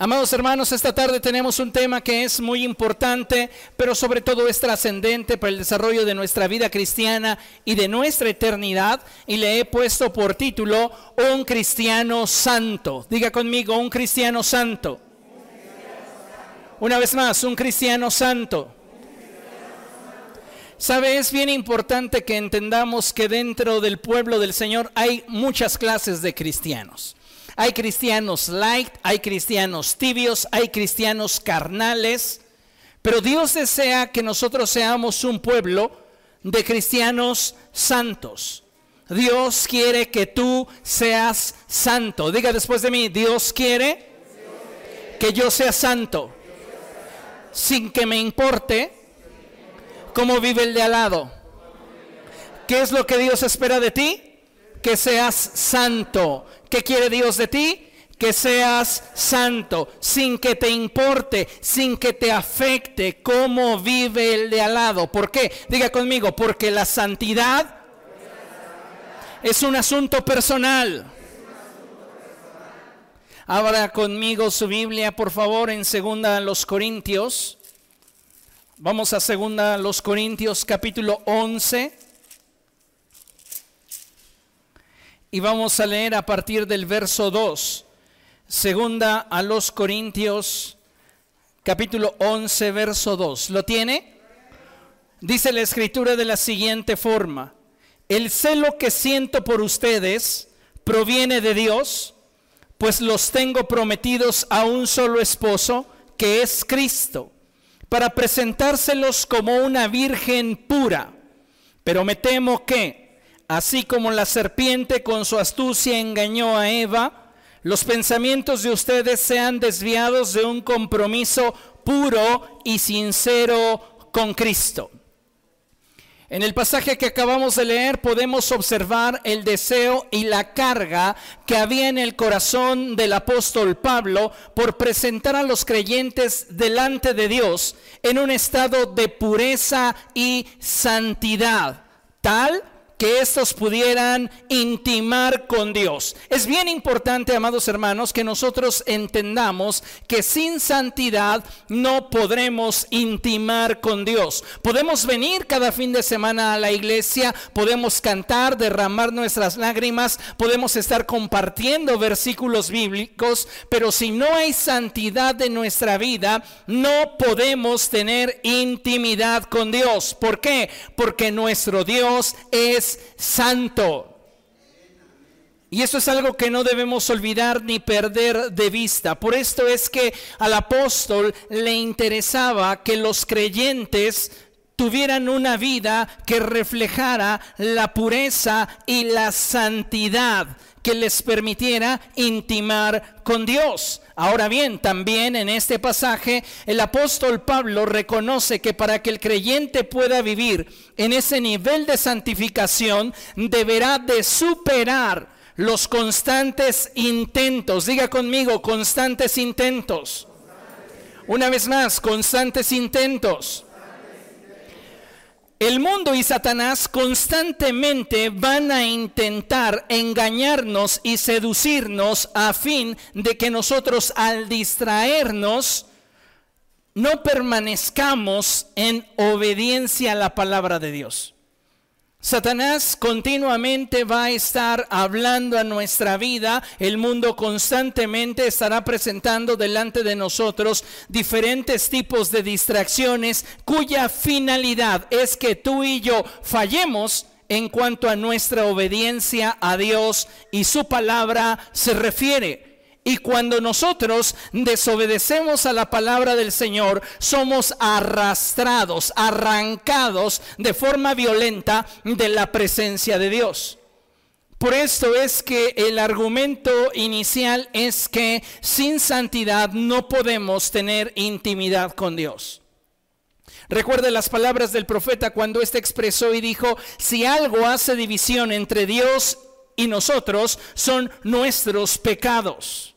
Amados hermanos, esta tarde tenemos un tema que es muy importante, pero sobre todo es trascendente para el desarrollo de nuestra vida cristiana y de nuestra eternidad. Y le he puesto por título Un cristiano santo. Diga conmigo, un cristiano santo. Una vez más, un cristiano santo. Sabe, es bien importante que entendamos que dentro del pueblo del Señor hay muchas clases de cristianos. Hay cristianos light, hay cristianos tibios, hay cristianos carnales, pero Dios desea que nosotros seamos un pueblo de cristianos santos. Dios quiere que tú seas santo. Diga después de mí, Dios quiere que yo sea santo, sin que me importe cómo vive el de al lado. ¿Qué es lo que Dios espera de ti? Que seas santo. ¿Qué quiere Dios de ti? Que seas santo, sin que te importe, sin que te afecte cómo vive el de al lado. ¿Por qué? Diga conmigo, porque la santidad es un asunto personal. Abra conmigo su Biblia, por favor, en segunda los Corintios. Vamos a segunda los Corintios capítulo 11. Y vamos a leer a partir del verso 2. Segunda a los Corintios, capítulo 11, verso 2. ¿Lo tiene? Dice la escritura de la siguiente forma. El celo que siento por ustedes proviene de Dios, pues los tengo prometidos a un solo esposo, que es Cristo, para presentárselos como una virgen pura. Pero me temo que Así como la serpiente con su astucia engañó a Eva, los pensamientos de ustedes sean desviados de un compromiso puro y sincero con Cristo. En el pasaje que acabamos de leer podemos observar el deseo y la carga que había en el corazón del apóstol Pablo por presentar a los creyentes delante de Dios en un estado de pureza y santidad, tal que estos pudieran intimar con Dios. Es bien importante, amados hermanos, que nosotros entendamos que sin santidad no podremos intimar con Dios. Podemos venir cada fin de semana a la iglesia, podemos cantar, derramar nuestras lágrimas, podemos estar compartiendo versículos bíblicos, pero si no hay santidad en nuestra vida, no podemos tener intimidad con Dios. ¿Por qué? Porque nuestro Dios es santo. Y eso es algo que no debemos olvidar ni perder de vista. Por esto es que al apóstol le interesaba que los creyentes tuvieran una vida que reflejara la pureza y la santidad que les permitiera intimar con Dios. Ahora bien, también en este pasaje el apóstol Pablo reconoce que para que el creyente pueda vivir en ese nivel de santificación, deberá de superar los constantes intentos. Diga conmigo, constantes intentos. Una vez más, constantes intentos el mundo y Satanás constantemente van a intentar engañarnos y seducirnos a fin de que nosotros al distraernos no permanezcamos en obediencia a la palabra de Dios. Satanás continuamente va a estar hablando a nuestra vida, el mundo constantemente estará presentando delante de nosotros diferentes tipos de distracciones cuya finalidad es que tú y yo fallemos en cuanto a nuestra obediencia a Dios y su palabra se refiere. Y cuando nosotros desobedecemos a la palabra del Señor, somos arrastrados, arrancados de forma violenta de la presencia de Dios. Por esto es que el argumento inicial es que sin santidad no podemos tener intimidad con Dios. Recuerde las palabras del profeta cuando éste expresó y dijo, si algo hace división entre Dios y nosotros, son nuestros pecados.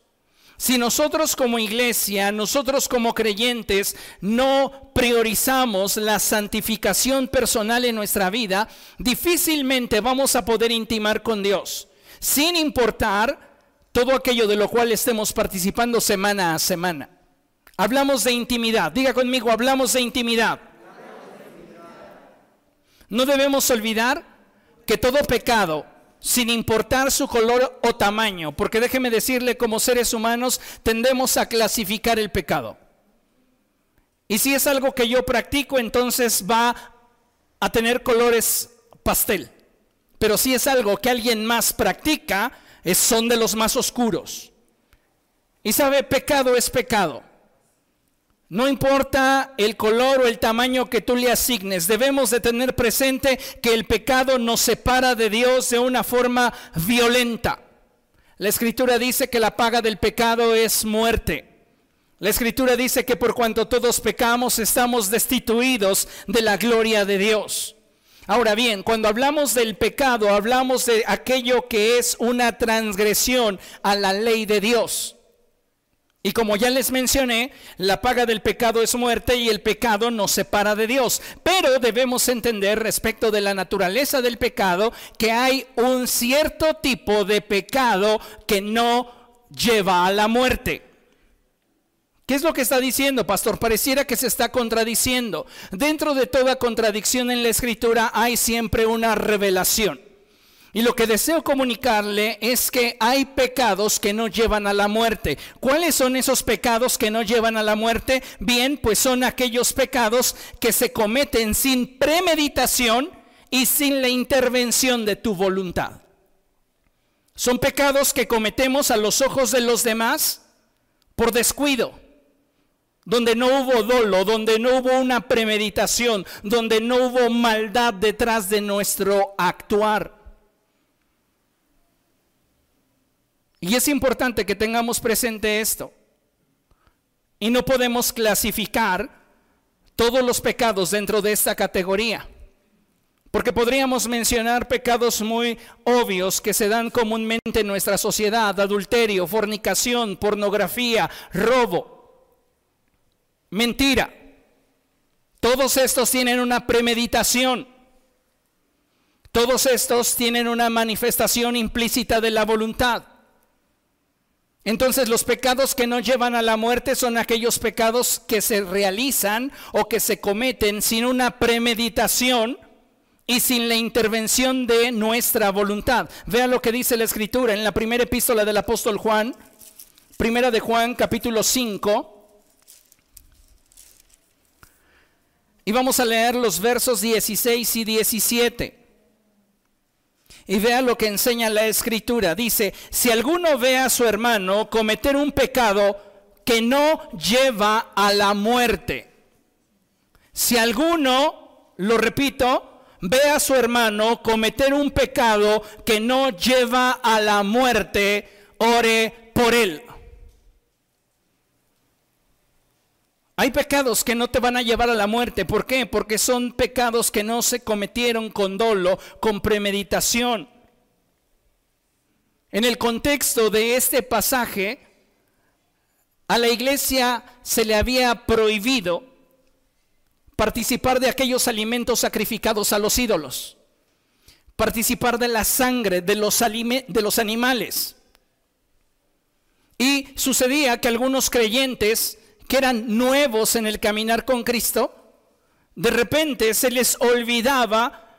Si nosotros como iglesia, nosotros como creyentes, no priorizamos la santificación personal en nuestra vida, difícilmente vamos a poder intimar con Dios, sin importar todo aquello de lo cual estemos participando semana a semana. Hablamos de intimidad. Diga conmigo, hablamos de intimidad. No debemos olvidar que todo pecado, sin importar su color o tamaño, porque déjeme decirle, como seres humanos tendemos a clasificar el pecado. Y si es algo que yo practico, entonces va a tener colores pastel. Pero si es algo que alguien más practica, son de los más oscuros. Y sabe, pecado es pecado. No importa el color o el tamaño que tú le asignes, debemos de tener presente que el pecado nos separa de Dios de una forma violenta. La escritura dice que la paga del pecado es muerte. La escritura dice que por cuanto todos pecamos estamos destituidos de la gloria de Dios. Ahora bien, cuando hablamos del pecado, hablamos de aquello que es una transgresión a la ley de Dios. Y como ya les mencioné, la paga del pecado es muerte y el pecado nos separa de Dios. Pero debemos entender respecto de la naturaleza del pecado que hay un cierto tipo de pecado que no lleva a la muerte. ¿Qué es lo que está diciendo, pastor? Pareciera que se está contradiciendo. Dentro de toda contradicción en la escritura hay siempre una revelación. Y lo que deseo comunicarle es que hay pecados que no llevan a la muerte. ¿Cuáles son esos pecados que no llevan a la muerte? Bien, pues son aquellos pecados que se cometen sin premeditación y sin la intervención de tu voluntad. Son pecados que cometemos a los ojos de los demás por descuido, donde no hubo dolo, donde no hubo una premeditación, donde no hubo maldad detrás de nuestro actuar. Y es importante que tengamos presente esto. Y no podemos clasificar todos los pecados dentro de esta categoría. Porque podríamos mencionar pecados muy obvios que se dan comúnmente en nuestra sociedad, adulterio, fornicación, pornografía, robo, mentira. Todos estos tienen una premeditación. Todos estos tienen una manifestación implícita de la voluntad. Entonces los pecados que no llevan a la muerte son aquellos pecados que se realizan o que se cometen sin una premeditación y sin la intervención de nuestra voluntad. Vea lo que dice la escritura en la primera epístola del apóstol Juan, primera de Juan capítulo 5. Y vamos a leer los versos 16 y 17. Y vea lo que enseña la escritura. Dice, si alguno ve a su hermano cometer un pecado que no lleva a la muerte. Si alguno, lo repito, ve a su hermano cometer un pecado que no lleva a la muerte, ore por él. Hay pecados que no te van a llevar a la muerte. ¿Por qué? Porque son pecados que no se cometieron con dolo, con premeditación. En el contexto de este pasaje, a la iglesia se le había prohibido participar de aquellos alimentos sacrificados a los ídolos, participar de la sangre de los, de los animales. Y sucedía que algunos creyentes que eran nuevos en el caminar con Cristo, de repente se les olvidaba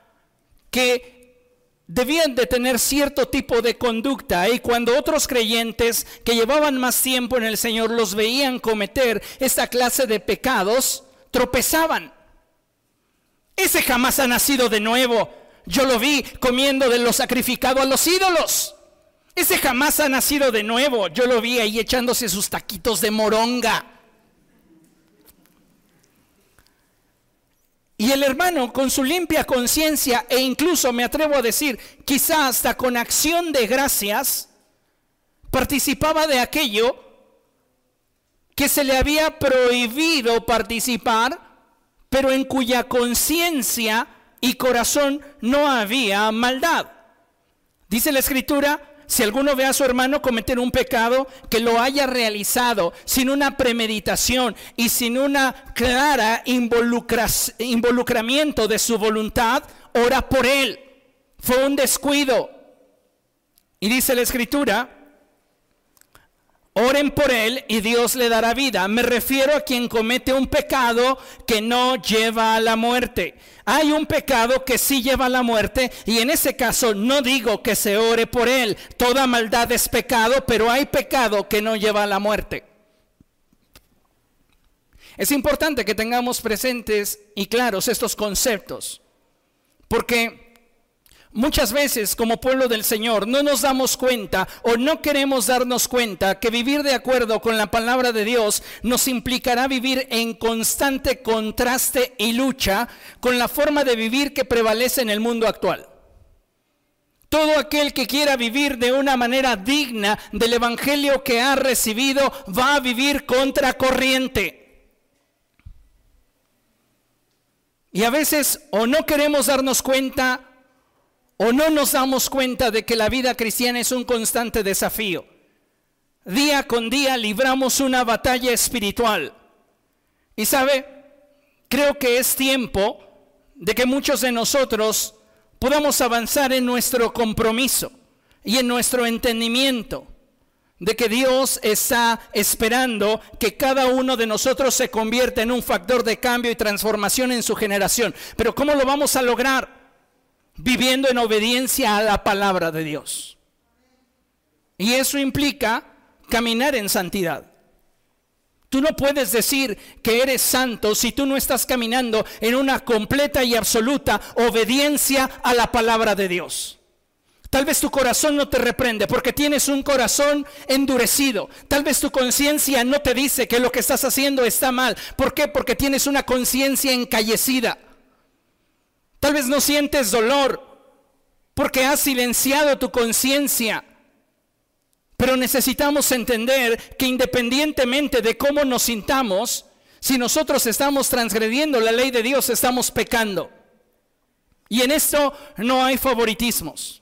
que debían de tener cierto tipo de conducta y cuando otros creyentes que llevaban más tiempo en el Señor los veían cometer esta clase de pecados, tropezaban. Ese jamás ha nacido de nuevo. Yo lo vi comiendo de lo sacrificado a los ídolos. Ese jamás ha nacido de nuevo. Yo lo vi ahí echándose sus taquitos de moronga. Y el hermano con su limpia conciencia e incluso me atrevo a decir, quizá hasta con acción de gracias, participaba de aquello que se le había prohibido participar, pero en cuya conciencia y corazón no había maldad. Dice la escritura, si alguno ve a su hermano cometer un pecado, que lo haya realizado sin una premeditación y sin una clara involucramiento de su voluntad, ora por él. Fue un descuido. Y dice la escritura Oren por él y Dios le dará vida. Me refiero a quien comete un pecado que no lleva a la muerte. Hay un pecado que sí lleva a la muerte y en ese caso no digo que se ore por él. Toda maldad es pecado, pero hay pecado que no lleva a la muerte. Es importante que tengamos presentes y claros estos conceptos, porque Muchas veces como pueblo del Señor no nos damos cuenta o no queremos darnos cuenta que vivir de acuerdo con la palabra de Dios nos implicará vivir en constante contraste y lucha con la forma de vivir que prevalece en el mundo actual. Todo aquel que quiera vivir de una manera digna del Evangelio que ha recibido va a vivir contra corriente. Y a veces o no queremos darnos cuenta ¿O no nos damos cuenta de que la vida cristiana es un constante desafío? Día con día libramos una batalla espiritual. Y sabe, creo que es tiempo de que muchos de nosotros podamos avanzar en nuestro compromiso y en nuestro entendimiento de que Dios está esperando que cada uno de nosotros se convierta en un factor de cambio y transformación en su generación. Pero ¿cómo lo vamos a lograr? Viviendo en obediencia a la palabra de Dios. Y eso implica caminar en santidad. Tú no puedes decir que eres santo si tú no estás caminando en una completa y absoluta obediencia a la palabra de Dios. Tal vez tu corazón no te reprende porque tienes un corazón endurecido. Tal vez tu conciencia no te dice que lo que estás haciendo está mal. ¿Por qué? Porque tienes una conciencia encallecida. Tal vez no sientes dolor porque has silenciado tu conciencia. Pero necesitamos entender que independientemente de cómo nos sintamos, si nosotros estamos transgrediendo la ley de Dios, estamos pecando. Y en esto no hay favoritismos.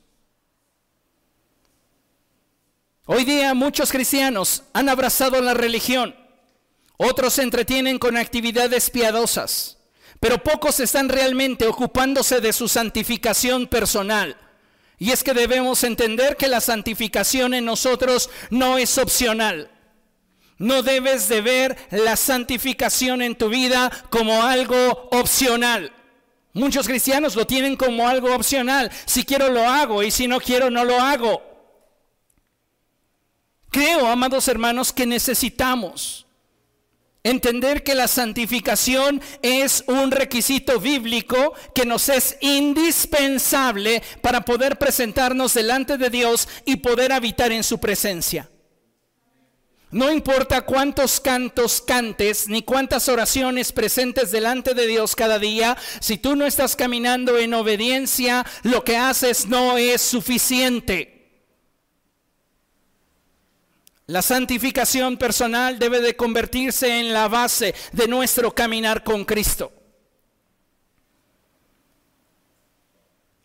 Hoy día muchos cristianos han abrazado la religión, otros se entretienen con actividades piadosas. Pero pocos están realmente ocupándose de su santificación personal. Y es que debemos entender que la santificación en nosotros no es opcional. No debes de ver la santificación en tu vida como algo opcional. Muchos cristianos lo tienen como algo opcional. Si quiero lo hago y si no quiero no lo hago. Creo, amados hermanos, que necesitamos Entender que la santificación es un requisito bíblico que nos es indispensable para poder presentarnos delante de Dios y poder habitar en su presencia. No importa cuántos cantos cantes ni cuántas oraciones presentes delante de Dios cada día, si tú no estás caminando en obediencia, lo que haces no es suficiente. La santificación personal debe de convertirse en la base de nuestro caminar con Cristo.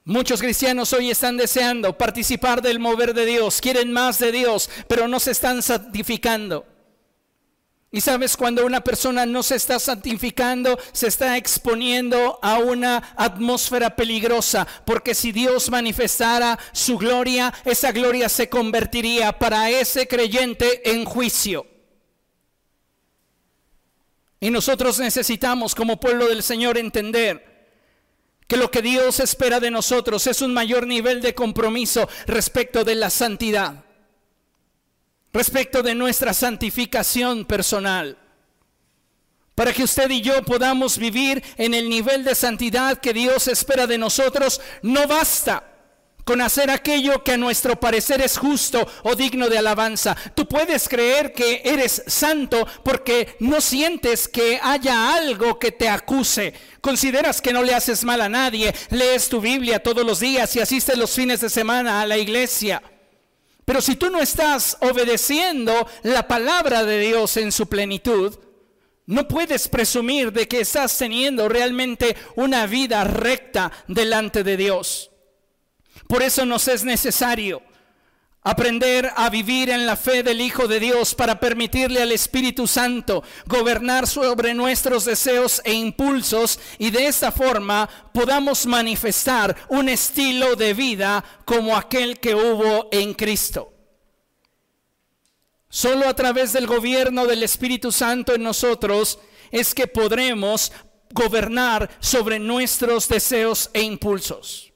Muchos cristianos hoy están deseando participar del mover de Dios, quieren más de Dios, pero no se están santificando. Y sabes, cuando una persona no se está santificando, se está exponiendo a una atmósfera peligrosa, porque si Dios manifestara su gloria, esa gloria se convertiría para ese creyente en juicio. Y nosotros necesitamos como pueblo del Señor entender que lo que Dios espera de nosotros es un mayor nivel de compromiso respecto de la santidad respecto de nuestra santificación personal. Para que usted y yo podamos vivir en el nivel de santidad que Dios espera de nosotros, no basta con hacer aquello que a nuestro parecer es justo o digno de alabanza. Tú puedes creer que eres santo porque no sientes que haya algo que te acuse. Consideras que no le haces mal a nadie, lees tu Biblia todos los días y asistes los fines de semana a la iglesia. Pero si tú no estás obedeciendo la palabra de Dios en su plenitud, no puedes presumir de que estás teniendo realmente una vida recta delante de Dios. Por eso nos es necesario aprender a vivir en la fe del Hijo de Dios para permitirle al Espíritu Santo gobernar sobre nuestros deseos e impulsos y de esta forma podamos manifestar un estilo de vida como aquel que hubo en Cristo. Solo a través del gobierno del Espíritu Santo en nosotros es que podremos gobernar sobre nuestros deseos e impulsos.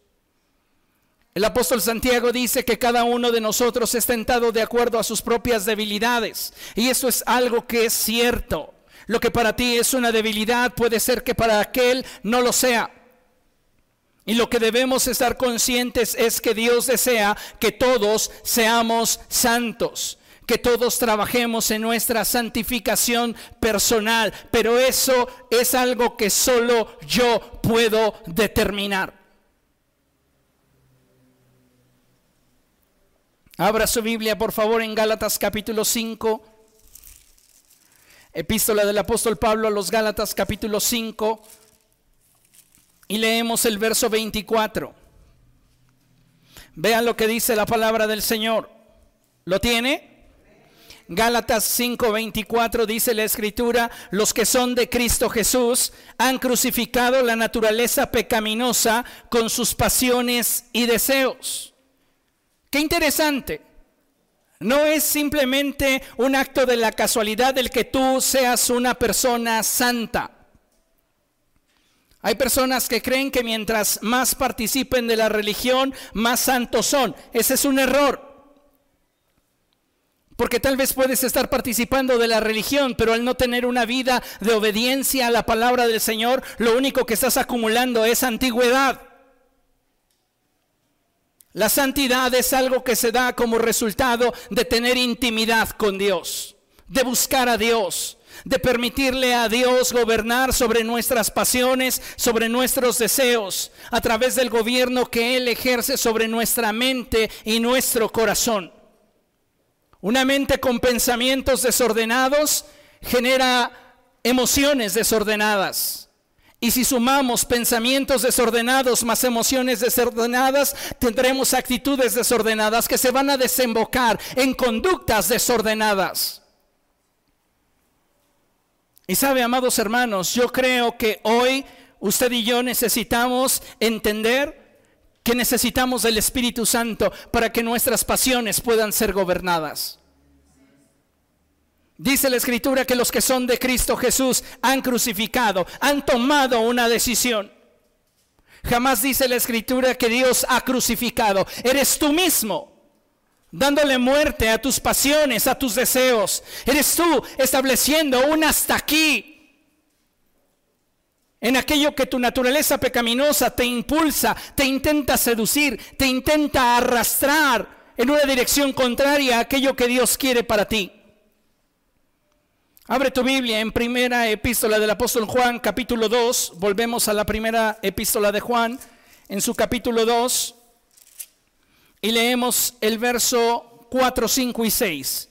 El apóstol Santiago dice que cada uno de nosotros es tentado de acuerdo a sus propias debilidades. Y eso es algo que es cierto. Lo que para ti es una debilidad puede ser que para aquel no lo sea. Y lo que debemos estar conscientes es que Dios desea que todos seamos santos que todos trabajemos en nuestra santificación personal, pero eso es algo que solo yo puedo determinar. Abra su Biblia, por favor, en Gálatas capítulo 5. Epístola del apóstol Pablo a los Gálatas capítulo 5. Y leemos el verso 24. Vean lo que dice la palabra del Señor. ¿Lo tiene? Gálatas 5:24 dice la escritura, los que son de Cristo Jesús han crucificado la naturaleza pecaminosa con sus pasiones y deseos. Qué interesante. No es simplemente un acto de la casualidad el que tú seas una persona santa. Hay personas que creen que mientras más participen de la religión, más santos son. Ese es un error. Porque tal vez puedes estar participando de la religión, pero al no tener una vida de obediencia a la palabra del Señor, lo único que estás acumulando es antigüedad. La santidad es algo que se da como resultado de tener intimidad con Dios, de buscar a Dios, de permitirle a Dios gobernar sobre nuestras pasiones, sobre nuestros deseos, a través del gobierno que Él ejerce sobre nuestra mente y nuestro corazón. Una mente con pensamientos desordenados genera emociones desordenadas. Y si sumamos pensamientos desordenados más emociones desordenadas, tendremos actitudes desordenadas que se van a desembocar en conductas desordenadas. Y sabe, amados hermanos, yo creo que hoy usted y yo necesitamos entender que necesitamos del Espíritu Santo para que nuestras pasiones puedan ser gobernadas. Dice la Escritura que los que son de Cristo Jesús han crucificado, han tomado una decisión. Jamás dice la Escritura que Dios ha crucificado. Eres tú mismo dándole muerte a tus pasiones, a tus deseos. Eres tú estableciendo un hasta aquí en aquello que tu naturaleza pecaminosa te impulsa, te intenta seducir, te intenta arrastrar en una dirección contraria a aquello que Dios quiere para ti. Abre tu Biblia en primera epístola del apóstol Juan, capítulo 2. Volvemos a la primera epístola de Juan, en su capítulo 2, y leemos el verso 4, 5 y 6.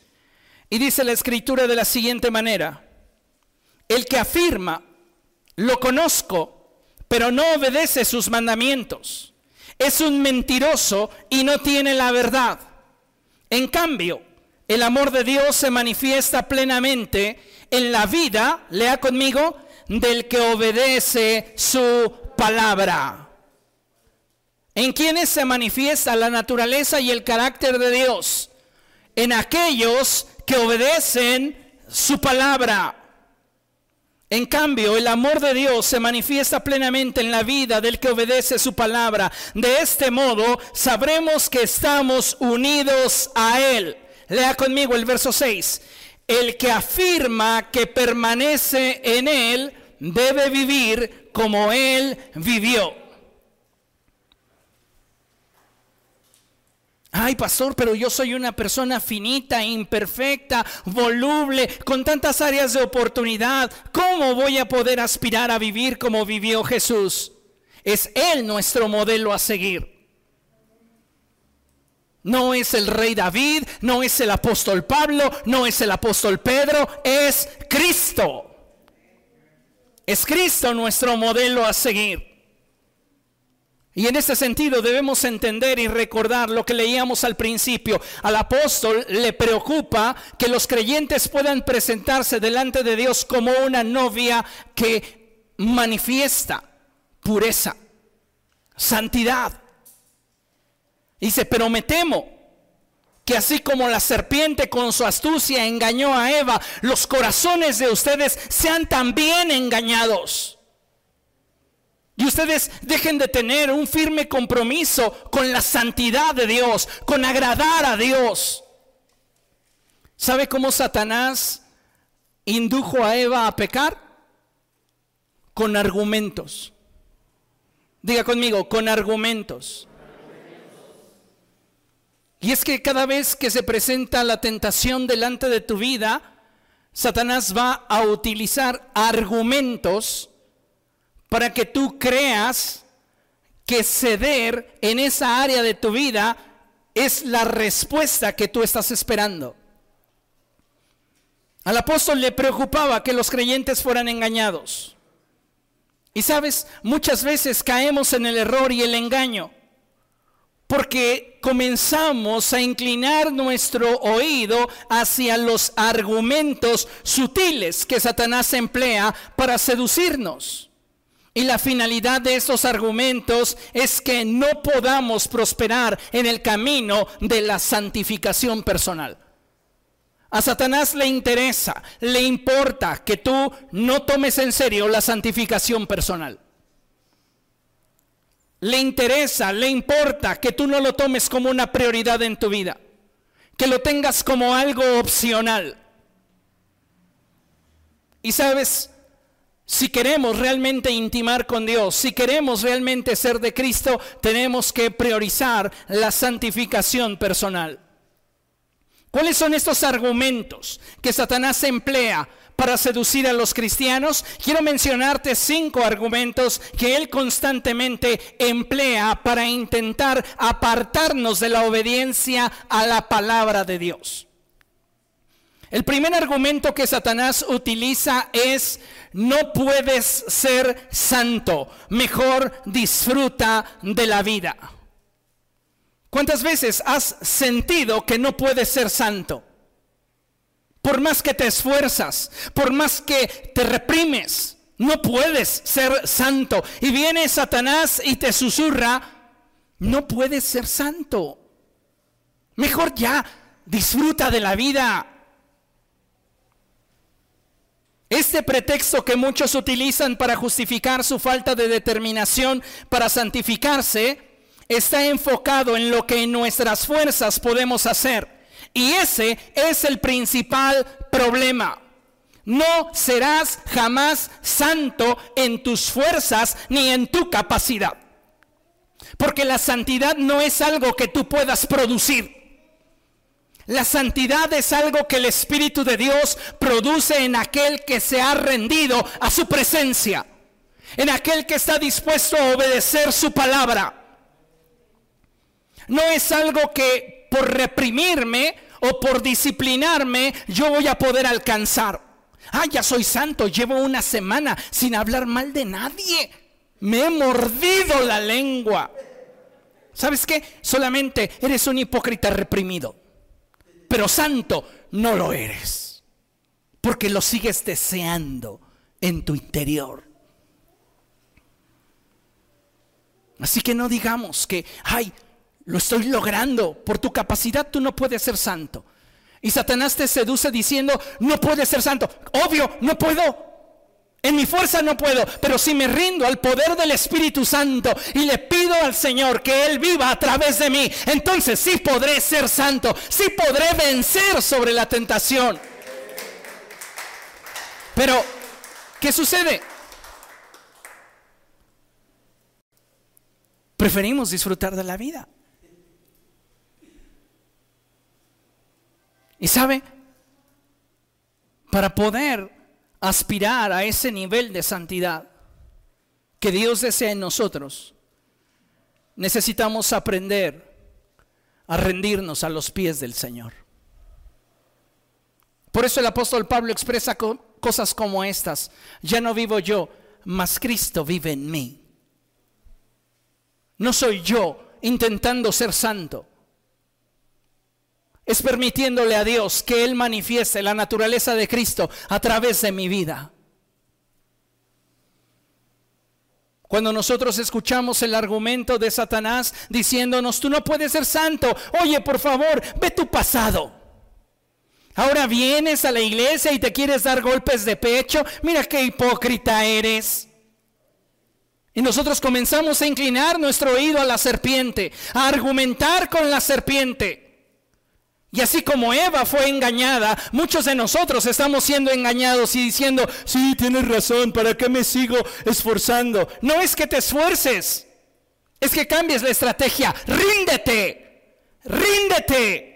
Y dice la escritura de la siguiente manera, el que afirma, lo conozco, pero no obedece sus mandamientos. Es un mentiroso y no tiene la verdad. En cambio, el amor de Dios se manifiesta plenamente en la vida, lea conmigo, del que obedece su palabra. ¿En quienes se manifiesta la naturaleza y el carácter de Dios? En aquellos que obedecen su palabra. En cambio, el amor de Dios se manifiesta plenamente en la vida del que obedece su palabra. De este modo, sabremos que estamos unidos a Él. Lea conmigo el verso 6. El que afirma que permanece en Él debe vivir como Él vivió. Ay, pastor, pero yo soy una persona finita, imperfecta, voluble, con tantas áreas de oportunidad. ¿Cómo voy a poder aspirar a vivir como vivió Jesús? Es Él nuestro modelo a seguir. No es el rey David, no es el apóstol Pablo, no es el apóstol Pedro, es Cristo. Es Cristo nuestro modelo a seguir. Y en ese sentido debemos entender y recordar lo que leíamos al principio. Al apóstol le preocupa que los creyentes puedan presentarse delante de Dios como una novia que manifiesta pureza, santidad. Dice, pero me temo que así como la serpiente con su astucia engañó a Eva, los corazones de ustedes sean también engañados. Y ustedes dejen de tener un firme compromiso con la santidad de Dios, con agradar a Dios. ¿Sabe cómo Satanás indujo a Eva a pecar? Con argumentos. Diga conmigo, con argumentos. Y es que cada vez que se presenta la tentación delante de tu vida, Satanás va a utilizar argumentos para que tú creas que ceder en esa área de tu vida es la respuesta que tú estás esperando. Al apóstol le preocupaba que los creyentes fueran engañados. Y sabes, muchas veces caemos en el error y el engaño porque comenzamos a inclinar nuestro oído hacia los argumentos sutiles que Satanás emplea para seducirnos. Y la finalidad de estos argumentos es que no podamos prosperar en el camino de la santificación personal. A Satanás le interesa, le importa que tú no tomes en serio la santificación personal. Le interesa, le importa que tú no lo tomes como una prioridad en tu vida, que lo tengas como algo opcional. Y sabes, si queremos realmente intimar con Dios, si queremos realmente ser de Cristo, tenemos que priorizar la santificación personal. ¿Cuáles son estos argumentos que Satanás emplea para seducir a los cristianos, quiero mencionarte cinco argumentos que él constantemente emplea para intentar apartarnos de la obediencia a la palabra de Dios. El primer argumento que Satanás utiliza es, no puedes ser santo, mejor disfruta de la vida. ¿Cuántas veces has sentido que no puedes ser santo? Por más que te esfuerzas, por más que te reprimes, no puedes ser santo. Y viene Satanás y te susurra, no puedes ser santo. Mejor ya, disfruta de la vida. Este pretexto que muchos utilizan para justificar su falta de determinación para santificarse está enfocado en lo que en nuestras fuerzas podemos hacer. Y ese es el principal problema. No serás jamás santo en tus fuerzas ni en tu capacidad. Porque la santidad no es algo que tú puedas producir. La santidad es algo que el Espíritu de Dios produce en aquel que se ha rendido a su presencia. En aquel que está dispuesto a obedecer su palabra. No es algo que por reprimirme o por disciplinarme yo voy a poder alcanzar. Ah, ya soy santo, llevo una semana sin hablar mal de nadie. Me he mordido la lengua. ¿Sabes qué? Solamente eres un hipócrita reprimido. Pero santo no lo eres. Porque lo sigues deseando en tu interior. Así que no digamos que, ay, lo estoy logrando. Por tu capacidad tú no puedes ser santo. Y Satanás te seduce diciendo, no puedes ser santo. Obvio, no puedo. En mi fuerza no puedo, pero si me rindo al poder del Espíritu Santo y le pido al Señor que Él viva a través de mí, entonces sí podré ser santo, sí podré vencer sobre la tentación. Pero, ¿qué sucede? Preferimos disfrutar de la vida. Y sabe, para poder aspirar a ese nivel de santidad que Dios desea en nosotros, necesitamos aprender a rendirnos a los pies del Señor. Por eso el apóstol Pablo expresa cosas como estas. Ya no vivo yo, mas Cristo vive en mí. No soy yo intentando ser santo es permitiéndole a Dios que Él manifieste la naturaleza de Cristo a través de mi vida. Cuando nosotros escuchamos el argumento de Satanás diciéndonos, tú no puedes ser santo, oye, por favor, ve tu pasado. Ahora vienes a la iglesia y te quieres dar golpes de pecho, mira qué hipócrita eres. Y nosotros comenzamos a inclinar nuestro oído a la serpiente, a argumentar con la serpiente. Y así como Eva fue engañada, muchos de nosotros estamos siendo engañados y diciendo, sí, tienes razón, ¿para qué me sigo esforzando? No es que te esfuerces, es que cambies la estrategia. Ríndete, ríndete.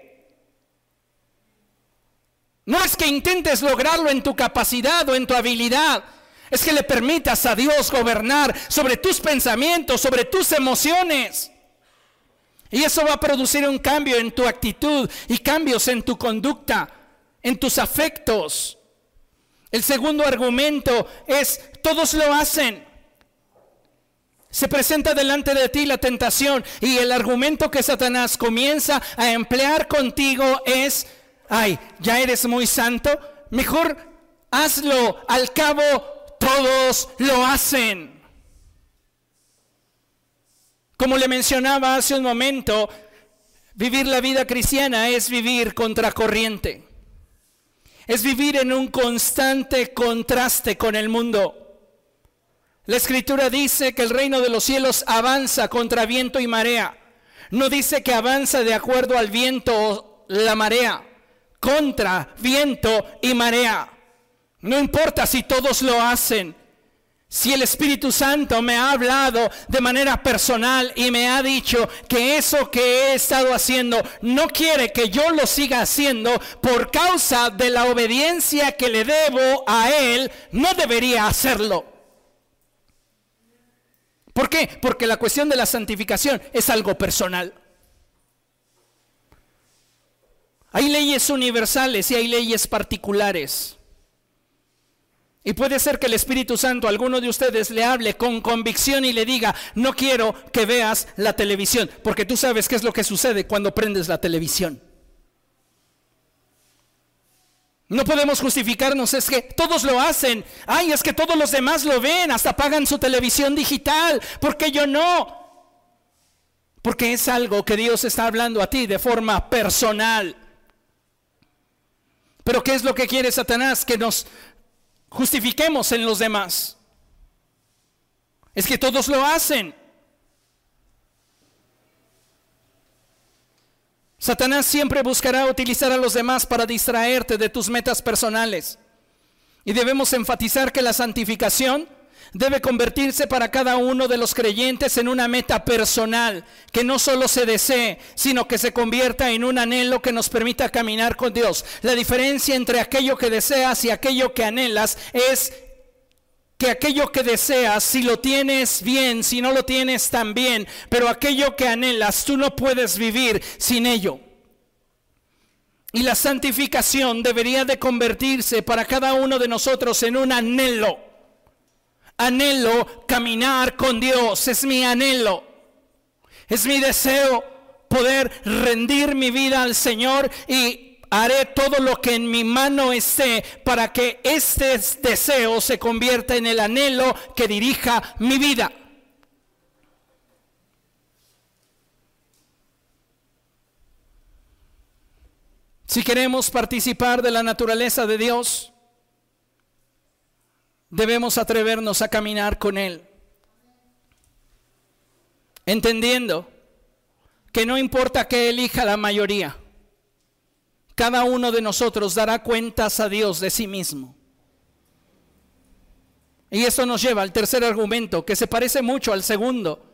No es que intentes lograrlo en tu capacidad o en tu habilidad. Es que le permitas a Dios gobernar sobre tus pensamientos, sobre tus emociones. Y eso va a producir un cambio en tu actitud y cambios en tu conducta, en tus afectos. El segundo argumento es, todos lo hacen. Se presenta delante de ti la tentación y el argumento que Satanás comienza a emplear contigo es, ay, ya eres muy santo, mejor hazlo, al cabo todos lo hacen. Como le mencionaba hace un momento, vivir la vida cristiana es vivir contracorriente. Es vivir en un constante contraste con el mundo. La escritura dice que el reino de los cielos avanza contra viento y marea. No dice que avanza de acuerdo al viento o la marea, contra viento y marea. No importa si todos lo hacen, si el Espíritu Santo me ha hablado de manera personal y me ha dicho que eso que he estado haciendo no quiere que yo lo siga haciendo por causa de la obediencia que le debo a Él, no debería hacerlo. ¿Por qué? Porque la cuestión de la santificación es algo personal. Hay leyes universales y hay leyes particulares. Y puede ser que el Espíritu Santo alguno de ustedes le hable con convicción y le diga, no quiero que veas la televisión, porque tú sabes qué es lo que sucede cuando prendes la televisión. No podemos justificarnos, es que todos lo hacen. Ay, es que todos los demás lo ven, hasta pagan su televisión digital. ¿Por qué yo no? Porque es algo que Dios está hablando a ti de forma personal. Pero ¿qué es lo que quiere Satanás? Que nos justifiquemos en los demás. Es que todos lo hacen. Satanás siempre buscará utilizar a los demás para distraerte de tus metas personales. Y debemos enfatizar que la santificación debe convertirse para cada uno de los creyentes en una meta personal, que no solo se desee, sino que se convierta en un anhelo que nos permita caminar con Dios. La diferencia entre aquello que deseas y aquello que anhelas es que aquello que deseas, si lo tienes bien, si no lo tienes tan bien, pero aquello que anhelas, tú no puedes vivir sin ello. Y la santificación debería de convertirse para cada uno de nosotros en un anhelo anhelo caminar con Dios, es mi anhelo, es mi deseo poder rendir mi vida al Señor y haré todo lo que en mi mano esté para que este deseo se convierta en el anhelo que dirija mi vida. Si queremos participar de la naturaleza de Dios, debemos atrevernos a caminar con Él. Entendiendo que no importa que elija la mayoría, cada uno de nosotros dará cuentas a Dios de sí mismo. Y esto nos lleva al tercer argumento, que se parece mucho al segundo.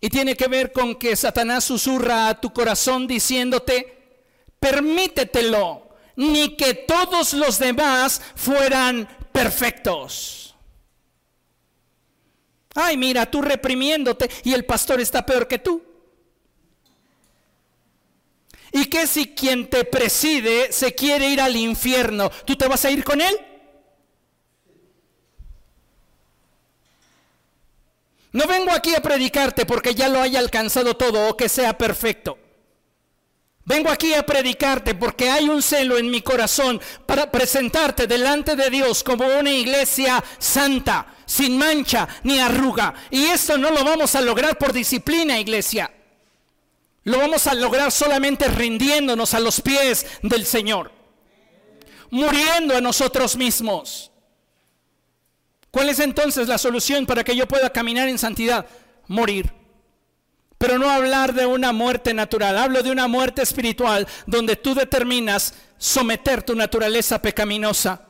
Y tiene que ver con que Satanás susurra a tu corazón diciéndote, permítetelo, ni que todos los demás fueran perfectos. Ay, mira, tú reprimiéndote y el pastor está peor que tú. ¿Y qué si quien te preside se quiere ir al infierno? ¿Tú te vas a ir con él? No vengo aquí a predicarte porque ya lo haya alcanzado todo o que sea perfecto. Vengo aquí a predicarte porque hay un celo en mi corazón para presentarte delante de Dios como una iglesia santa, sin mancha ni arruga. Y esto no lo vamos a lograr por disciplina, iglesia. Lo vamos a lograr solamente rindiéndonos a los pies del Señor, muriendo a nosotros mismos. ¿Cuál es entonces la solución para que yo pueda caminar en santidad? Morir. Pero no hablar de una muerte natural, hablo de una muerte espiritual donde tú determinas someter tu naturaleza pecaminosa.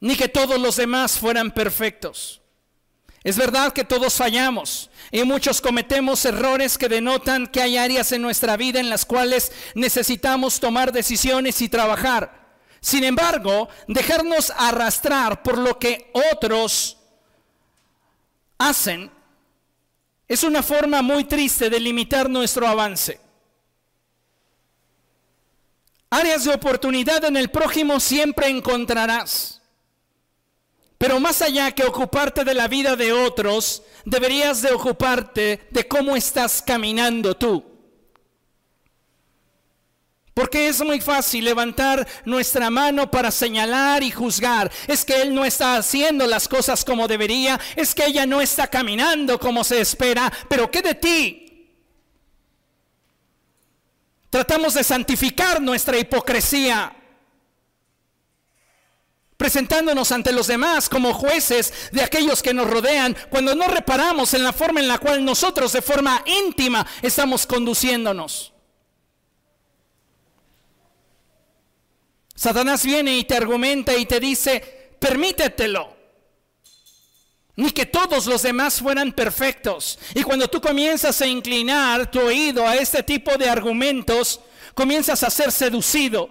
Ni que todos los demás fueran perfectos. Es verdad que todos fallamos y muchos cometemos errores que denotan que hay áreas en nuestra vida en las cuales necesitamos tomar decisiones y trabajar. Sin embargo, dejarnos arrastrar por lo que otros hacen es una forma muy triste de limitar nuestro avance. Áreas de oportunidad en el prójimo siempre encontrarás. Pero más allá que ocuparte de la vida de otros, deberías de ocuparte de cómo estás caminando tú. Porque es muy fácil levantar nuestra mano para señalar y juzgar. Es que él no está haciendo las cosas como debería. Es que ella no está caminando como se espera. Pero ¿qué de ti? Tratamos de santificar nuestra hipocresía. Presentándonos ante los demás como jueces de aquellos que nos rodean, cuando no reparamos en la forma en la cual nosotros de forma íntima estamos conduciéndonos. Satanás viene y te argumenta y te dice, permítetelo. Ni que todos los demás fueran perfectos. Y cuando tú comienzas a inclinar tu oído a este tipo de argumentos, comienzas a ser seducido.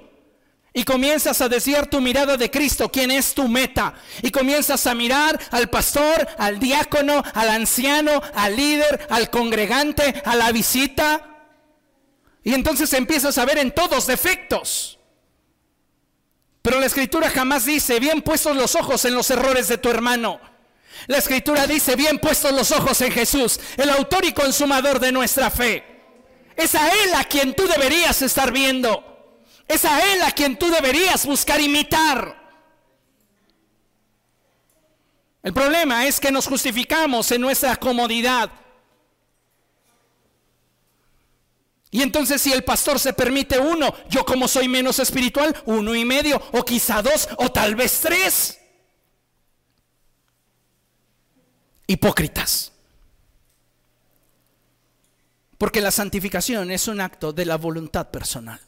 Y comienzas a desviar tu mirada de Cristo, quien es tu meta. Y comienzas a mirar al pastor, al diácono, al anciano, al líder, al congregante, a la visita. Y entonces empiezas a ver en todos defectos. Pero la escritura jamás dice, bien puestos los ojos en los errores de tu hermano. La escritura dice, bien puestos los ojos en Jesús, el autor y consumador de nuestra fe. Es a Él a quien tú deberías estar viendo. Es a Él a quien tú deberías buscar imitar. El problema es que nos justificamos en nuestra comodidad Y entonces si el pastor se permite uno, yo como soy menos espiritual, uno y medio, o quizá dos, o tal vez tres. Hipócritas. Porque la santificación es un acto de la voluntad personal.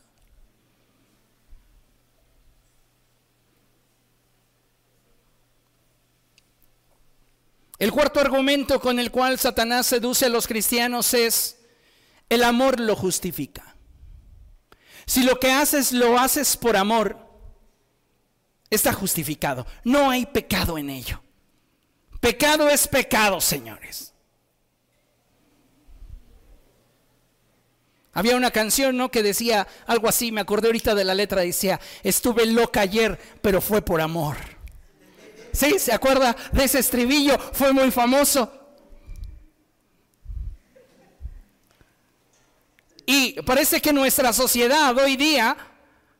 El cuarto argumento con el cual Satanás seduce a los cristianos es el amor lo justifica. Si lo que haces lo haces por amor, está justificado. No hay pecado en ello. Pecado es pecado, señores. Había una canción, ¿no? Que decía algo así, me acordé ahorita de la letra, decía, estuve loca ayer, pero fue por amor. ¿Sí? ¿Se acuerda de ese estribillo? Fue muy famoso. Y parece que nuestra sociedad hoy día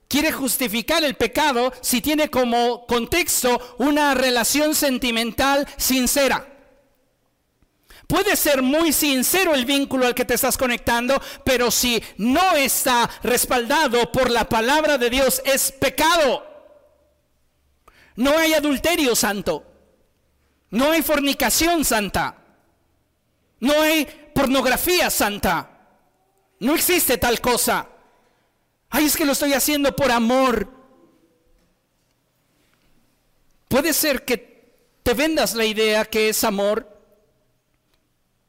quiere justificar el pecado si tiene como contexto una relación sentimental sincera. Puede ser muy sincero el vínculo al que te estás conectando, pero si no está respaldado por la palabra de Dios, es pecado. No hay adulterio santo. No hay fornicación santa. No hay pornografía santa. No existe tal cosa. Ay, es que lo estoy haciendo por amor. Puede ser que te vendas la idea que es amor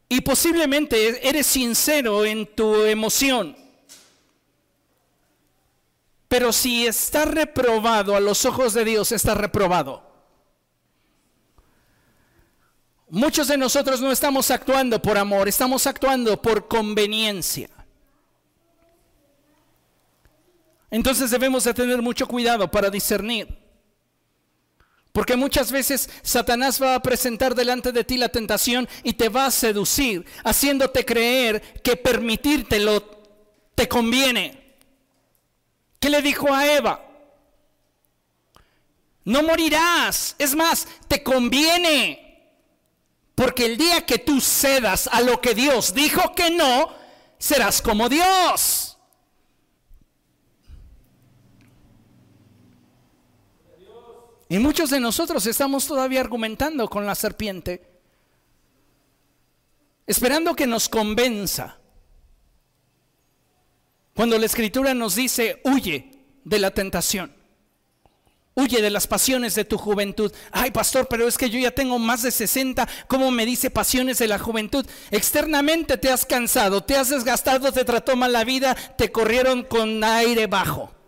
y posiblemente eres sincero en tu emoción. Pero si está reprobado a los ojos de Dios, está reprobado. Muchos de nosotros no estamos actuando por amor, estamos actuando por conveniencia. Entonces debemos de tener mucho cuidado para discernir. Porque muchas veces Satanás va a presentar delante de ti la tentación y te va a seducir, haciéndote creer que permitírtelo te conviene. ¿Qué le dijo a Eva? No morirás. Es más, te conviene. Porque el día que tú cedas a lo que Dios dijo que no, serás como Dios. Y muchos de nosotros estamos todavía argumentando con la serpiente, esperando que nos convenza. Cuando la escritura nos dice, huye de la tentación, huye de las pasiones de tu juventud. Ay, pastor, pero es que yo ya tengo más de 60, ¿cómo me dice pasiones de la juventud? Externamente te has cansado, te has desgastado, te trató mal la vida, te corrieron con aire bajo.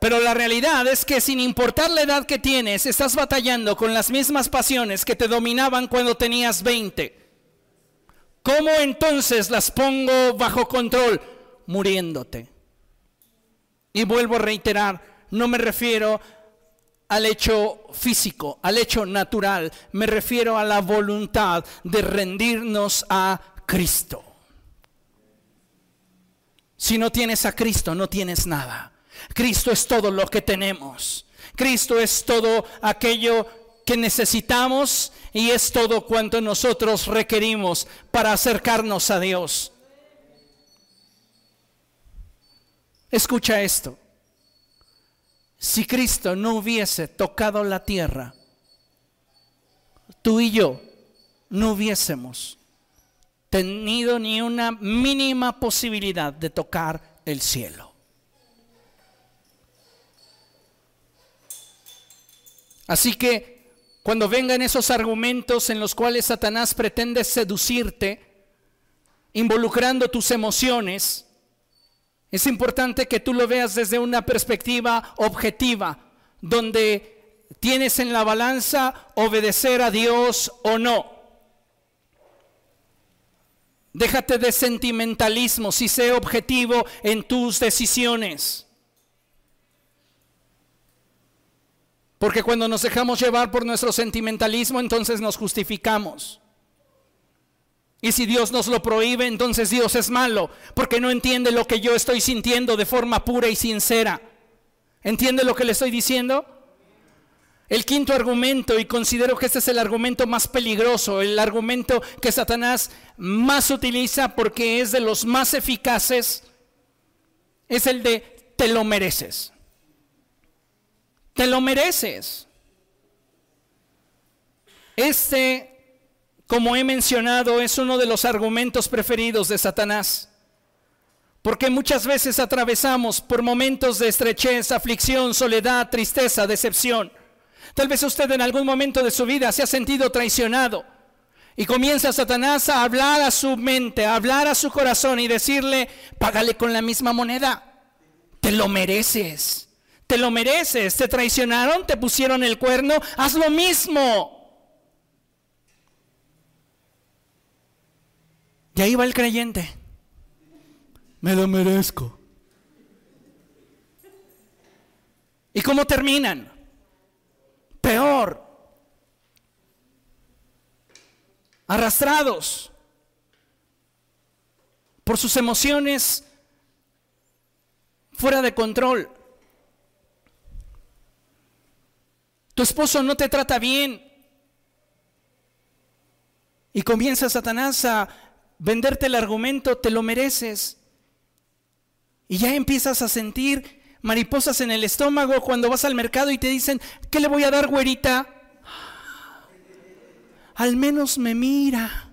Pero la realidad es que sin importar la edad que tienes, estás batallando con las mismas pasiones que te dominaban cuando tenías 20. ¿Cómo entonces las pongo bajo control? Muriéndote. Y vuelvo a reiterar, no me refiero al hecho físico, al hecho natural, me refiero a la voluntad de rendirnos a Cristo. Si no tienes a Cristo, no tienes nada. Cristo es todo lo que tenemos. Cristo es todo aquello que necesitamos y es todo cuanto nosotros requerimos para acercarnos a Dios. Escucha esto. Si Cristo no hubiese tocado la tierra, tú y yo no hubiésemos tenido ni una mínima posibilidad de tocar el cielo. Así que cuando vengan esos argumentos en los cuales Satanás pretende seducirte, involucrando tus emociones, es importante que tú lo veas desde una perspectiva objetiva, donde tienes en la balanza obedecer a Dios o no. Déjate de sentimentalismo si sé objetivo en tus decisiones. Porque cuando nos dejamos llevar por nuestro sentimentalismo, entonces nos justificamos. Y si Dios nos lo prohíbe, entonces Dios es malo, porque no entiende lo que yo estoy sintiendo de forma pura y sincera. ¿Entiende lo que le estoy diciendo? El quinto argumento, y considero que este es el argumento más peligroso, el argumento que Satanás más utiliza porque es de los más eficaces, es el de te lo mereces. Te lo mereces. Este, como he mencionado, es uno de los argumentos preferidos de Satanás. Porque muchas veces atravesamos por momentos de estrechez, aflicción, soledad, tristeza, decepción. Tal vez usted en algún momento de su vida se ha sentido traicionado. Y comienza Satanás a hablar a su mente, a hablar a su corazón y decirle, págale con la misma moneda. Te lo mereces. Te lo mereces, te traicionaron, te pusieron el cuerno, haz lo mismo. Y ahí va el creyente. Me lo merezco. ¿Y cómo terminan? Peor. Arrastrados por sus emociones fuera de control. Tu esposo no te trata bien. Y comienza Satanás a venderte el argumento, te lo mereces. Y ya empiezas a sentir mariposas en el estómago cuando vas al mercado y te dicen, ¿qué le voy a dar, güerita? Al menos me mira.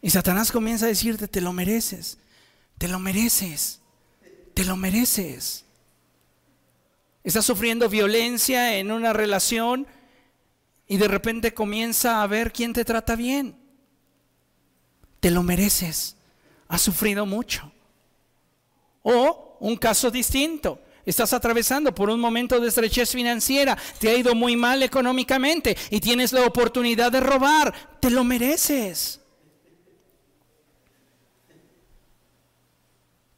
Y Satanás comienza a decirte, te lo mereces, te lo mereces. Te lo mereces. Estás sufriendo violencia en una relación y de repente comienza a ver quién te trata bien. Te lo mereces. Has sufrido mucho. O un caso distinto. Estás atravesando por un momento de estrechez financiera, te ha ido muy mal económicamente y tienes la oportunidad de robar. Te lo mereces.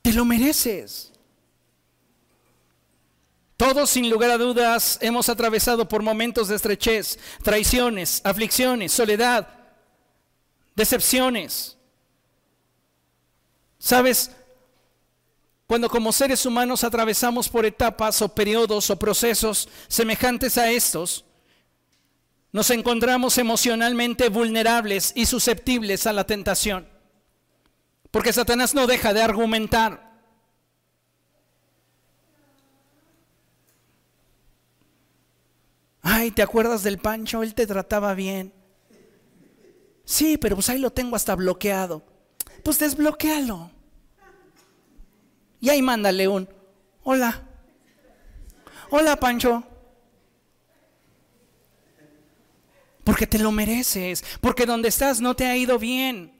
Te lo mereces. Todos, sin lugar a dudas, hemos atravesado por momentos de estrechez, traiciones, aflicciones, soledad, decepciones. ¿Sabes? Cuando como seres humanos atravesamos por etapas o periodos o procesos semejantes a estos, nos encontramos emocionalmente vulnerables y susceptibles a la tentación. Porque Satanás no deja de argumentar. Ay, ¿te acuerdas del Pancho? Él te trataba bien. Sí, pero pues ahí lo tengo hasta bloqueado. Pues desbloquealo. Y ahí mándale un, hola. Hola, Pancho. Porque te lo mereces. Porque donde estás no te ha ido bien.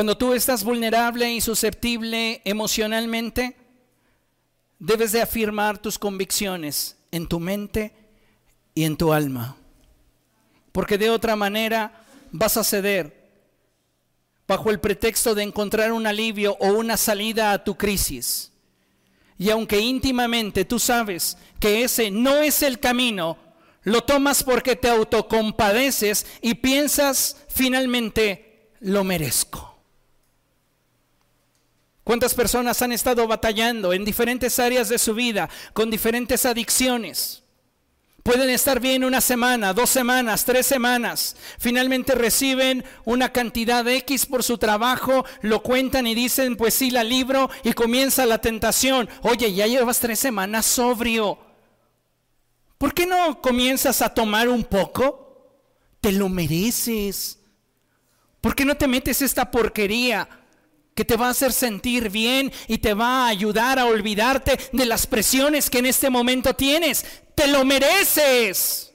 Cuando tú estás vulnerable y susceptible emocionalmente, debes de afirmar tus convicciones en tu mente y en tu alma. Porque de otra manera vas a ceder bajo el pretexto de encontrar un alivio o una salida a tu crisis. Y aunque íntimamente tú sabes que ese no es el camino, lo tomas porque te autocompadeces y piensas finalmente, lo merezco. ¿Cuántas personas han estado batallando en diferentes áreas de su vida con diferentes adicciones? Pueden estar bien una semana, dos semanas, tres semanas. Finalmente reciben una cantidad de X por su trabajo, lo cuentan y dicen, pues sí, la libro y comienza la tentación. Oye, ya llevas tres semanas sobrio. ¿Por qué no comienzas a tomar un poco? Te lo mereces. ¿Por qué no te metes esta porquería? Que te va a hacer sentir bien y te va a ayudar a olvidarte de las presiones que en este momento tienes. Te lo mereces.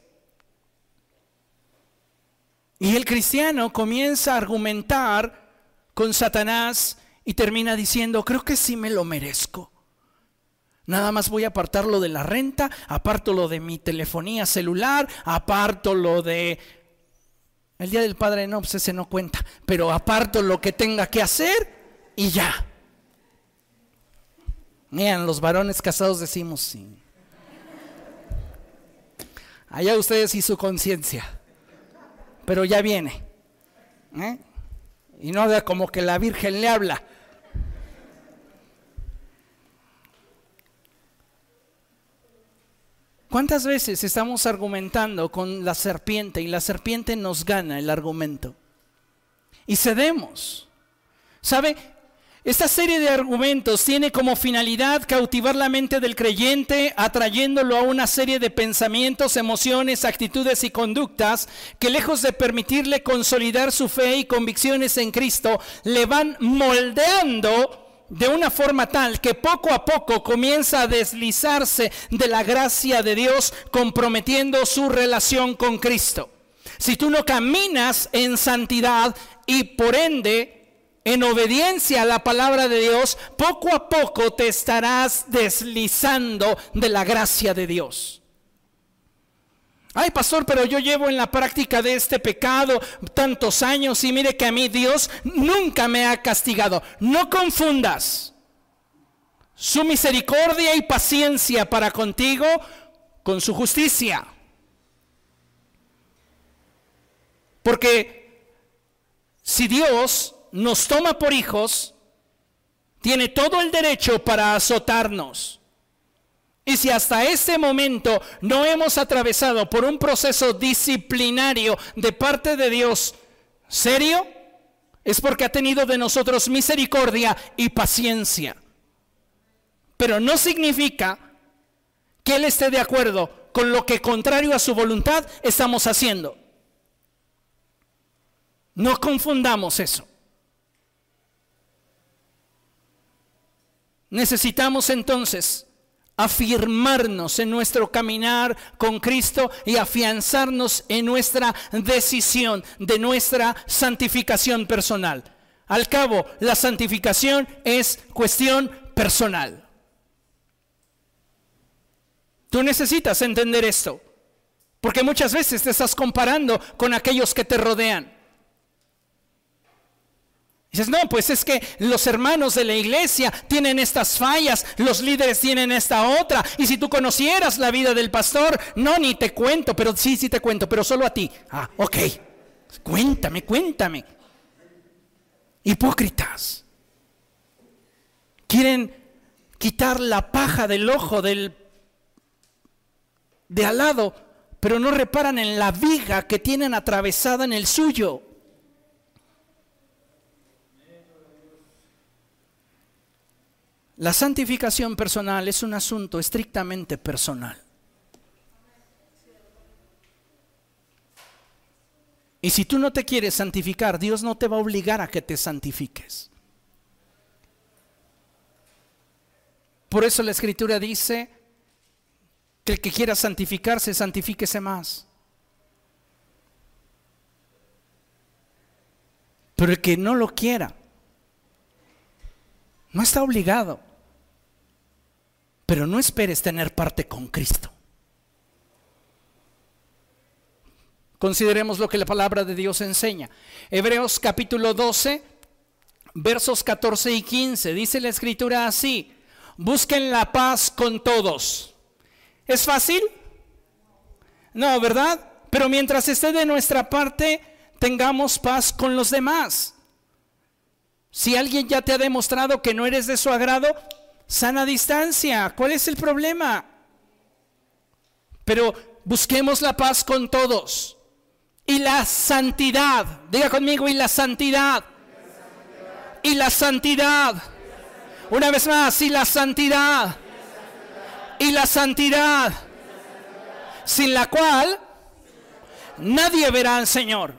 Y el cristiano comienza a argumentar con Satanás y termina diciendo, creo que sí me lo merezco. Nada más voy a apartar lo de la renta, aparto lo de mi telefonía celular, aparto lo de... El día del Padre no, pues ese no cuenta, pero aparto lo que tenga que hacer y ya. Miren, los varones casados decimos sí. Allá ustedes y su conciencia. Pero ya viene. ¿eh? Y no da como que la Virgen le habla. ¿Cuántas veces estamos argumentando con la serpiente y la serpiente nos gana el argumento? Y cedemos. ¿Sabe? Esta serie de argumentos tiene como finalidad cautivar la mente del creyente, atrayéndolo a una serie de pensamientos, emociones, actitudes y conductas que lejos de permitirle consolidar su fe y convicciones en Cristo, le van moldeando de una forma tal que poco a poco comienza a deslizarse de la gracia de Dios, comprometiendo su relación con Cristo. Si tú no caminas en santidad y por ende en obediencia a la palabra de Dios, poco a poco te estarás deslizando de la gracia de Dios. Ay, pastor, pero yo llevo en la práctica de este pecado tantos años y mire que a mí Dios nunca me ha castigado. No confundas su misericordia y paciencia para contigo con su justicia. Porque si Dios nos toma por hijos, tiene todo el derecho para azotarnos. Y si hasta este momento no hemos atravesado por un proceso disciplinario de parte de Dios serio, es porque ha tenido de nosotros misericordia y paciencia. Pero no significa que Él esté de acuerdo con lo que contrario a su voluntad estamos haciendo. No confundamos eso. Necesitamos entonces afirmarnos en nuestro caminar con Cristo y afianzarnos en nuestra decisión de nuestra santificación personal. Al cabo, la santificación es cuestión personal. Tú necesitas entender esto. Porque muchas veces te estás comparando con aquellos que te rodean. Dices, no, pues es que los hermanos de la iglesia tienen estas fallas, los líderes tienen esta otra. Y si tú conocieras la vida del pastor, no, ni te cuento, pero sí, sí te cuento, pero solo a ti. Ah, ok. Cuéntame, cuéntame. Hipócritas. Quieren quitar la paja del ojo del de al lado pero no reparan en la viga que tienen atravesada en el suyo. La santificación personal es un asunto estrictamente personal. Y si tú no te quieres santificar, Dios no te va a obligar a que te santifiques. Por eso la escritura dice, que el que quiera santificarse, santifíquese más. Pero el que no lo quiera, no está obligado. Pero no esperes tener parte con Cristo. Consideremos lo que la palabra de Dios enseña. Hebreos capítulo 12, versos 14 y 15. Dice la escritura así, busquen la paz con todos ¿Es fácil? No, ¿verdad? Pero mientras esté de nuestra parte, tengamos paz con los demás. Si alguien ya te ha demostrado que no eres de su agrado, sana distancia. ¿Cuál es el problema? Pero busquemos la paz con todos. Y la santidad. Diga conmigo, y la santidad. Y la santidad. Una vez más, y la santidad y la santidad, sin la cual nadie verá al Señor.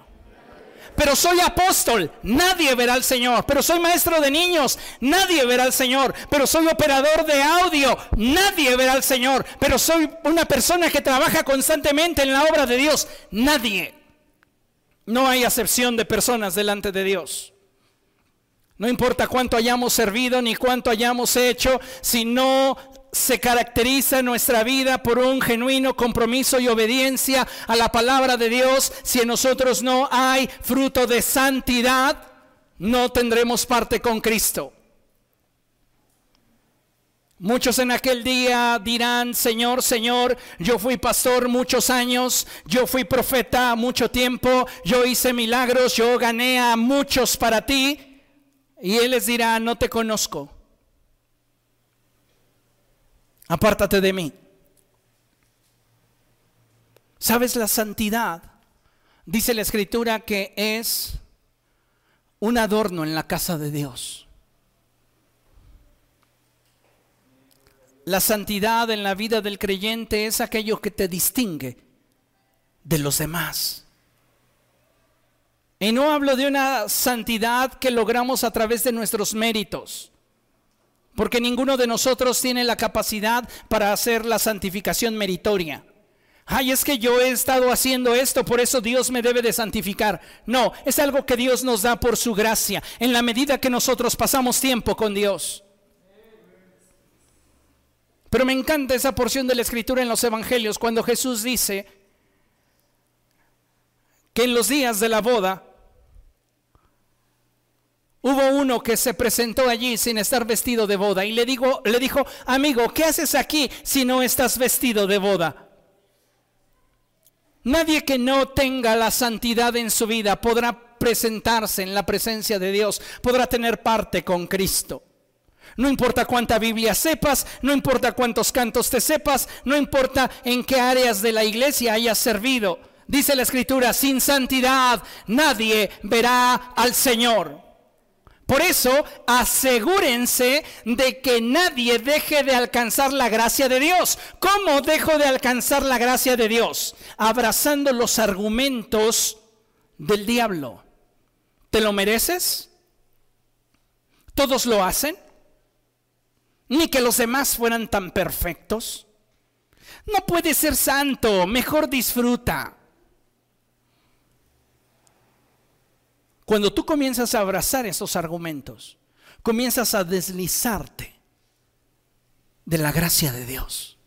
Pero soy apóstol, nadie verá al Señor. Pero soy maestro de niños, nadie verá al Señor. Pero soy operador de audio, nadie verá al Señor. Pero soy una persona que trabaja constantemente en la obra de Dios, nadie. No hay acepción de personas delante de Dios. No importa cuánto hayamos servido ni cuánto hayamos hecho, si no se caracteriza nuestra vida por un genuino compromiso y obediencia a la palabra de Dios, si en nosotros no hay fruto de santidad, no tendremos parte con Cristo. Muchos en aquel día dirán, Señor, Señor, yo fui pastor muchos años, yo fui profeta mucho tiempo, yo hice milagros, yo gané a muchos para ti. Y Él les dirá, no te conozco apártate de mí. ¿Sabes la santidad? Dice la escritura que es un adorno en la casa de Dios. La santidad en la vida del creyente es aquello que te distingue de los demás. Y no hablo de una santidad que logramos a través de nuestros méritos. Porque ninguno de nosotros tiene la capacidad para hacer la santificación meritoria. Ay, es que yo he estado haciendo esto, por eso Dios me debe de santificar. No, es algo que Dios nos da por su gracia, en la medida que nosotros pasamos tiempo con Dios. Pero me encanta esa porción de la escritura en los evangelios cuando Jesús dice que en los días de la boda Hubo uno que se presentó allí sin estar vestido de boda y le, digo, le dijo, amigo, ¿qué haces aquí si no estás vestido de boda? Nadie que no tenga la santidad en su vida podrá presentarse en la presencia de Dios, podrá tener parte con Cristo. No importa cuánta Biblia sepas, no importa cuántos cantos te sepas, no importa en qué áreas de la iglesia hayas servido. Dice la escritura, sin santidad nadie verá al Señor. Por eso, asegúrense de que nadie deje de alcanzar la gracia de Dios. ¿Cómo dejo de alcanzar la gracia de Dios? Abrazando los argumentos del diablo. ¿Te lo mereces? ¿Todos lo hacen? Ni que los demás fueran tan perfectos. No puede ser santo, mejor disfruta. Cuando tú comienzas a abrazar esos argumentos, comienzas a deslizarte de la gracia de Dios.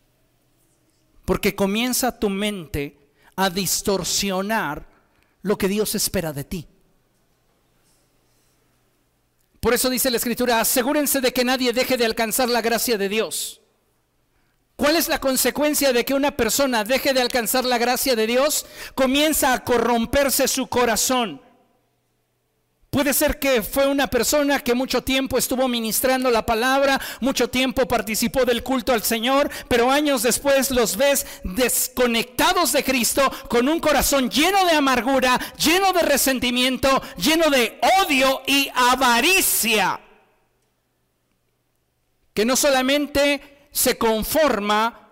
Porque comienza tu mente a distorsionar lo que Dios espera de ti. Por eso dice la escritura, asegúrense de que nadie deje de alcanzar la gracia de Dios. ¿Cuál es la consecuencia de que una persona deje de alcanzar la gracia de Dios? Comienza a corromperse su corazón. Puede ser que fue una persona que mucho tiempo estuvo ministrando la palabra, mucho tiempo participó del culto al Señor, pero años después los ves desconectados de Cristo, con un corazón lleno de amargura, lleno de resentimiento, lleno de odio y avaricia, que no solamente se conforma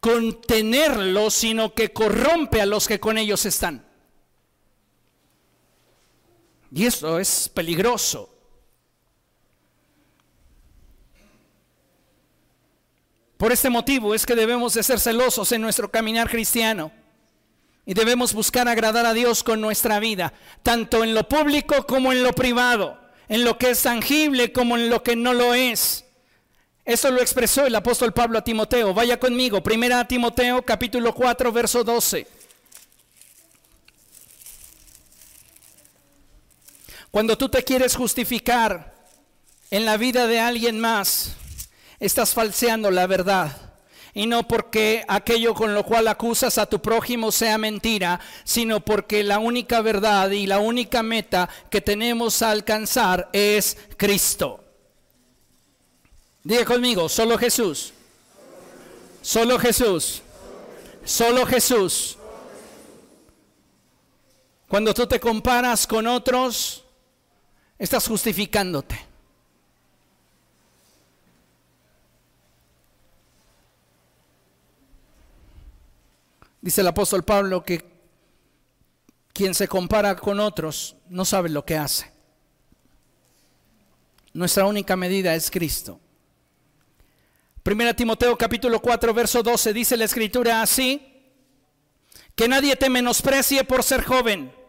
con tenerlo, sino que corrompe a los que con ellos están. Y eso es peligroso. Por este motivo es que debemos de ser celosos en nuestro caminar cristiano. Y debemos buscar agradar a Dios con nuestra vida, tanto en lo público como en lo privado, en lo que es tangible como en lo que no lo es. Eso lo expresó el apóstol Pablo a Timoteo. Vaya conmigo, primera Timoteo capítulo 4, verso 12. Cuando tú te quieres justificar en la vida de alguien más, estás falseando la verdad. Y no porque aquello con lo cual acusas a tu prójimo sea mentira, sino porque la única verdad y la única meta que tenemos a alcanzar es Cristo. Diga conmigo, solo Jesús. Solo Jesús. Solo Jesús. Cuando tú te comparas con otros, Estás justificándote. Dice el apóstol Pablo que quien se compara con otros no sabe lo que hace. Nuestra única medida es Cristo. Primera Timoteo capítulo 4 verso 12 dice la escritura así, que nadie te menosprecie por ser joven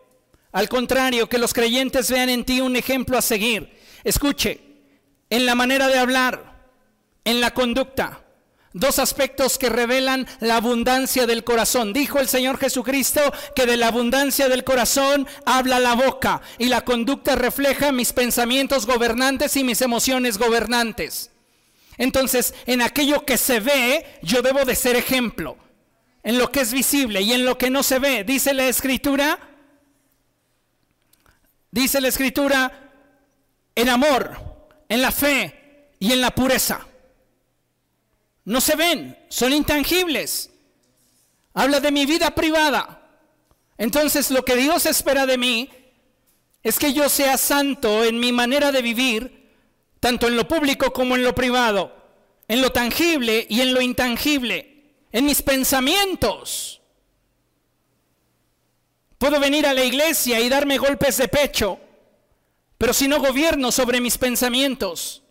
al contrario, que los creyentes vean en ti un ejemplo a seguir. Escuche, en la manera de hablar, en la conducta, dos aspectos que revelan la abundancia del corazón. Dijo el Señor Jesucristo que de la abundancia del corazón habla la boca y la conducta refleja mis pensamientos gobernantes y mis emociones gobernantes. Entonces, en aquello que se ve, yo debo de ser ejemplo. En lo que es visible y en lo que no se ve, dice la escritura, dice la escritura, en amor, en la fe y en la pureza. No se ven, son intangibles. Habla de mi vida privada. Entonces lo que Dios espera de mí es que yo sea santo en mi manera de vivir, tanto en lo público como en lo privado, en lo tangible y en lo intangible, en mis pensamientos. Puedo venir a la iglesia y darme golpes de pecho, pero si no gobierno sobre mis pensamientos,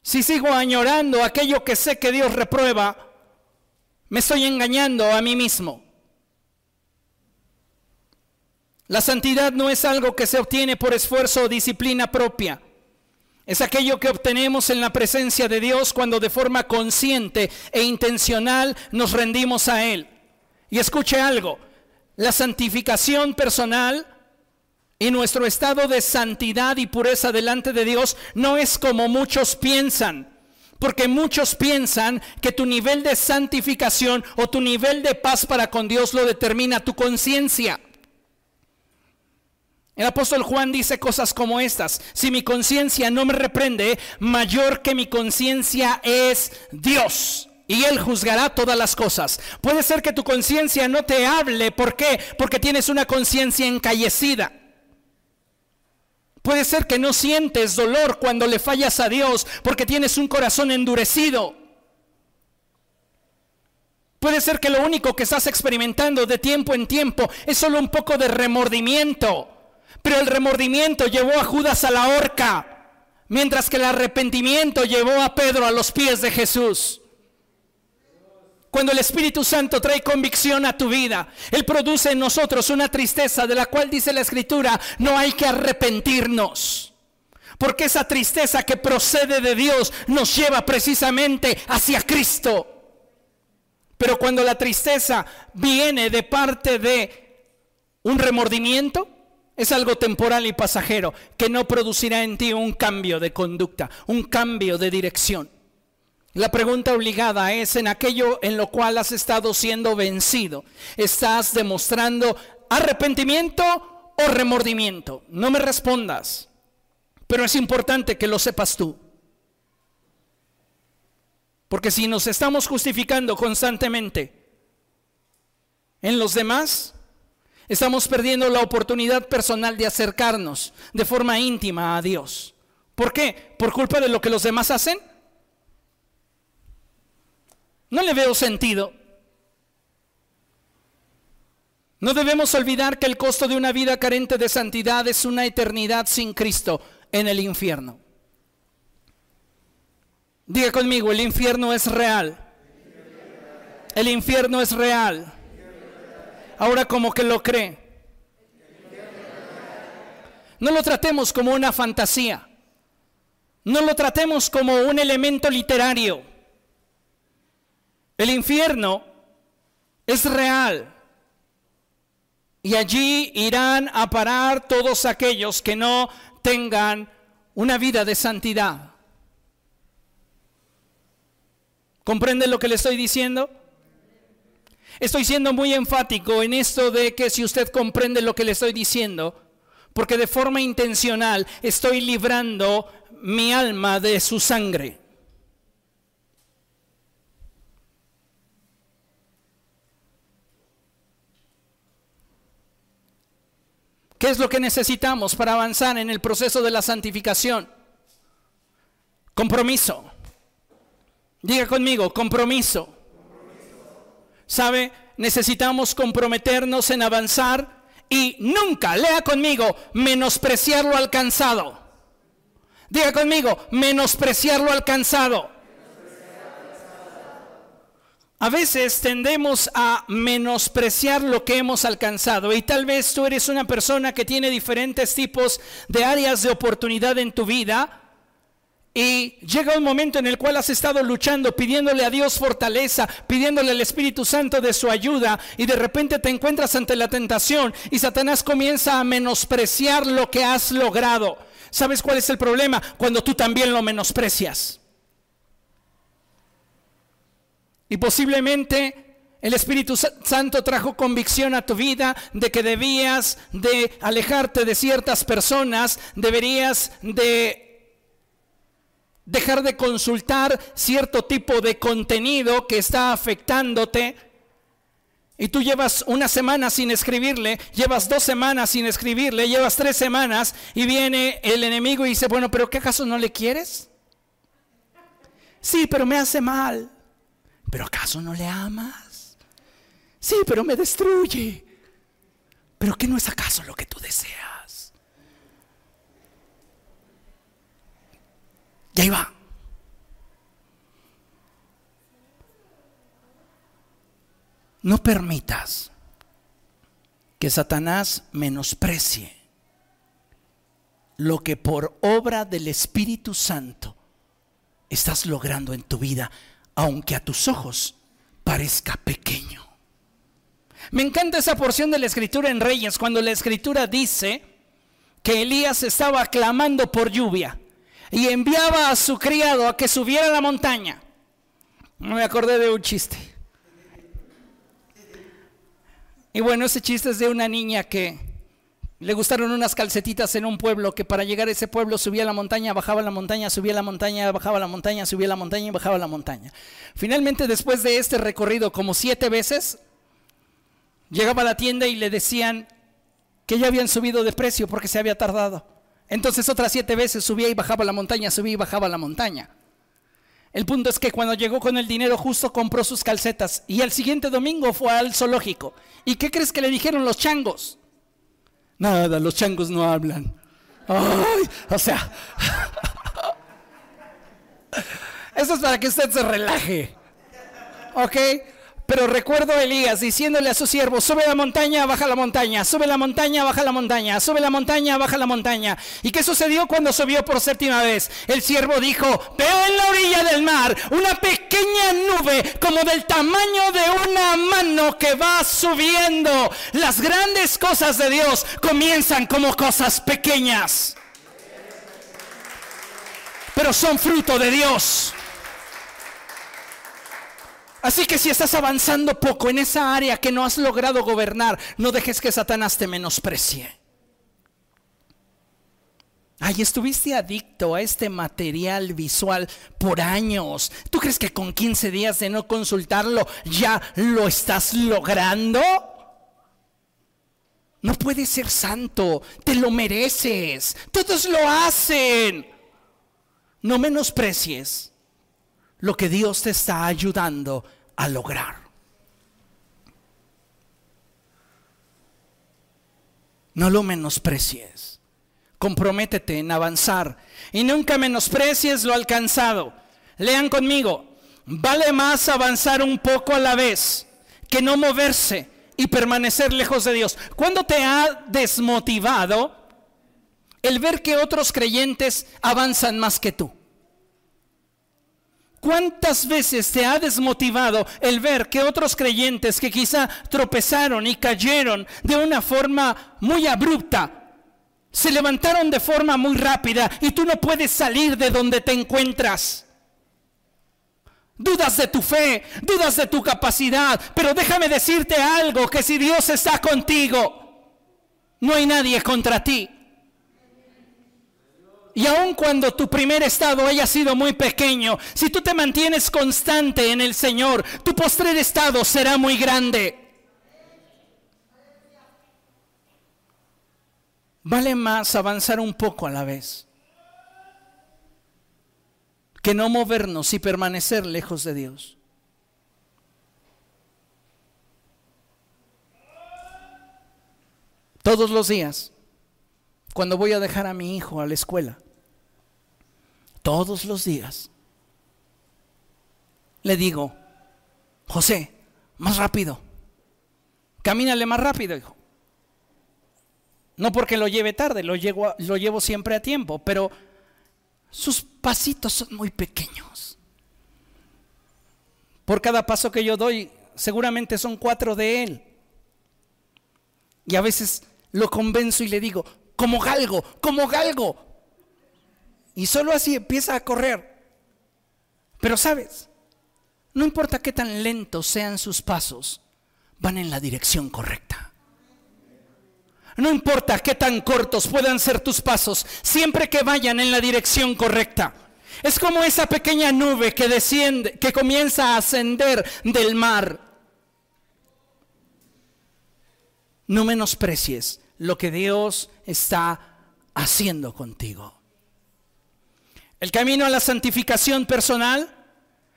si sigo añorando aquello que sé que Dios reprueba, me estoy engañando a mí mismo. La santidad no es algo que se obtiene por esfuerzo o disciplina propia. Es aquello que obtenemos en la presencia de Dios cuando de forma consciente e intencional nos rendimos a Él. Y escuche algo, la santificación personal y nuestro estado de santidad y pureza delante de Dios no es como muchos piensan. Porque muchos piensan que tu nivel de santificación o tu nivel de paz para con Dios lo determina tu conciencia. El apóstol Juan dice cosas como estas. Si mi conciencia no me reprende, mayor que mi conciencia es Dios y Él juzgará todas las cosas. Puede ser que tu conciencia no te hable. ¿Por qué? Porque tienes una conciencia encallecida. Puede ser que no sientes dolor cuando le fallas a Dios porque tienes un corazón endurecido. Puede ser que lo único que estás experimentando de tiempo en tiempo es solo un poco de remordimiento. Pero el remordimiento llevó a Judas a la horca, mientras que el arrepentimiento llevó a Pedro a los pies de Jesús. Cuando el Espíritu Santo trae convicción a tu vida, Él produce en nosotros una tristeza de la cual dice la Escritura, no hay que arrepentirnos. Porque esa tristeza que procede de Dios nos lleva precisamente hacia Cristo. Pero cuando la tristeza viene de parte de un remordimiento, es algo temporal y pasajero que no producirá en ti un cambio de conducta, un cambio de dirección. La pregunta obligada es en aquello en lo cual has estado siendo vencido. ¿Estás demostrando arrepentimiento o remordimiento? No me respondas, pero es importante que lo sepas tú. Porque si nos estamos justificando constantemente en los demás, estamos perdiendo la oportunidad personal de acercarnos de forma íntima a Dios. ¿Por qué? ¿Por culpa de lo que los demás hacen? No le veo sentido. No debemos olvidar que el costo de una vida carente de santidad es una eternidad sin Cristo en el infierno. Diga conmigo, el infierno es real. El infierno es real. Ahora como que lo cree. No lo tratemos como una fantasía. No lo tratemos como un elemento literario. El infierno es real. Y allí irán a parar todos aquellos que no tengan una vida de santidad. ¿Comprende lo que le estoy diciendo? Estoy siendo muy enfático en esto de que si usted comprende lo que le estoy diciendo, porque de forma intencional estoy librando mi alma de su sangre. ¿Qué es lo que necesitamos para avanzar en el proceso de la santificación? Compromiso. Diga conmigo, compromiso. ¿Sabe? Necesitamos comprometernos en avanzar y nunca, lea conmigo, menospreciar lo alcanzado. Diga conmigo, menospreciar lo alcanzado. A veces tendemos a menospreciar lo que hemos alcanzado y tal vez tú eres una persona que tiene diferentes tipos de áreas de oportunidad en tu vida y llega un momento en el cual has estado luchando, pidiéndole a Dios fortaleza, pidiéndole al Espíritu Santo de su ayuda, y de repente te encuentras ante la tentación y Satanás comienza a menospreciar lo que has logrado. ¿Sabes cuál es el problema? Cuando tú también lo menosprecias. Y posiblemente el Espíritu Santo trajo convicción a tu vida de que debías de alejarte de ciertas personas, deberías de dejar de consultar cierto tipo de contenido que está afectándote. Y tú llevas una semana sin escribirle, llevas dos semanas sin escribirle, llevas tres semanas y viene el enemigo y dice, bueno, pero ¿qué acaso no le quieres? Sí, pero me hace mal. ¿Pero acaso no le amas? Sí, pero me destruye. ¿Pero qué no es acaso lo que tú deseas? Y ahí va. No permitas que Satanás menosprecie lo que por obra del Espíritu Santo estás logrando en tu vida, aunque a tus ojos parezca pequeño. Me encanta esa porción de la escritura en Reyes, cuando la escritura dice que Elías estaba clamando por lluvia y enviaba a su criado a que subiera a la montaña. Me acordé de un chiste. Y bueno, ese chiste es de una niña que le gustaron unas calcetitas en un pueblo que para llegar a ese pueblo subía la montaña, bajaba la montaña, subía la montaña, bajaba la montaña, subía la montaña y bajaba la montaña. Finalmente, después de este recorrido como siete veces, llegaba a la tienda y le decían que ya habían subido de precio porque se había tardado. Entonces otras siete veces subía y bajaba la montaña, subía y bajaba la montaña. El punto es que cuando llegó con el dinero justo compró sus calcetas y el siguiente domingo fue al zoológico. ¿Y qué crees que le dijeron los changos? Nada, los changos no hablan. Ay, o sea, eso es para que usted se relaje. ¿Ok? Pero recuerdo a Elías diciéndole a su siervo, sube la montaña, baja la montaña, sube la montaña, baja la montaña, sube la montaña, baja la montaña. ¿Y qué sucedió cuando subió por séptima vez? El siervo dijo, veo en la orilla del mar una pequeña nube como del tamaño de una mano que va subiendo. Las grandes cosas de Dios comienzan como cosas pequeñas. Pero son fruto de Dios. Así que si estás avanzando poco en esa área que no has logrado gobernar, no dejes que Satanás te menosprecie. Ay, estuviste adicto a este material visual por años. ¿Tú crees que con 15 días de no consultarlo ya lo estás logrando? No puedes ser santo, te lo mereces. Todos lo hacen. No menosprecies lo que Dios te está ayudando a lograr. No lo menosprecies. Comprométete en avanzar y nunca menosprecies lo alcanzado. Lean conmigo. Vale más avanzar un poco a la vez que no moverse y permanecer lejos de Dios. ¿Cuándo te ha desmotivado el ver que otros creyentes avanzan más que tú? ¿Cuántas veces te ha desmotivado el ver que otros creyentes que quizá tropezaron y cayeron de una forma muy abrupta, se levantaron de forma muy rápida y tú no puedes salir de donde te encuentras? Dudas de tu fe, dudas de tu capacidad, pero déjame decirte algo, que si Dios está contigo, no hay nadie contra ti. Y aun cuando tu primer estado haya sido muy pequeño, si tú te mantienes constante en el Señor, tu postrer estado será muy grande. Vale más avanzar un poco a la vez que no movernos y permanecer lejos de Dios. Todos los días, cuando voy a dejar a mi hijo a la escuela, todos los días, le digo, José, más rápido, camínale más rápido, hijo. No porque lo lleve tarde, lo llevo, siempre a tiempo, pero sus pasitos son muy pequeños. Por cada paso que yo doy, seguramente son cuatro de él. Y a veces lo convenzo y le digo, como galgo, como galgo, y solo así empieza a correr. Pero sabes, no importa qué tan lentos sean sus pasos, van en la dirección correcta. No importa qué tan cortos puedan ser tus pasos, siempre que vayan en la dirección correcta. Es como esa pequeña nube que desciende, que comienza a ascender del mar. No menosprecies lo que Dios está haciendo contigo. El camino a la santificación personal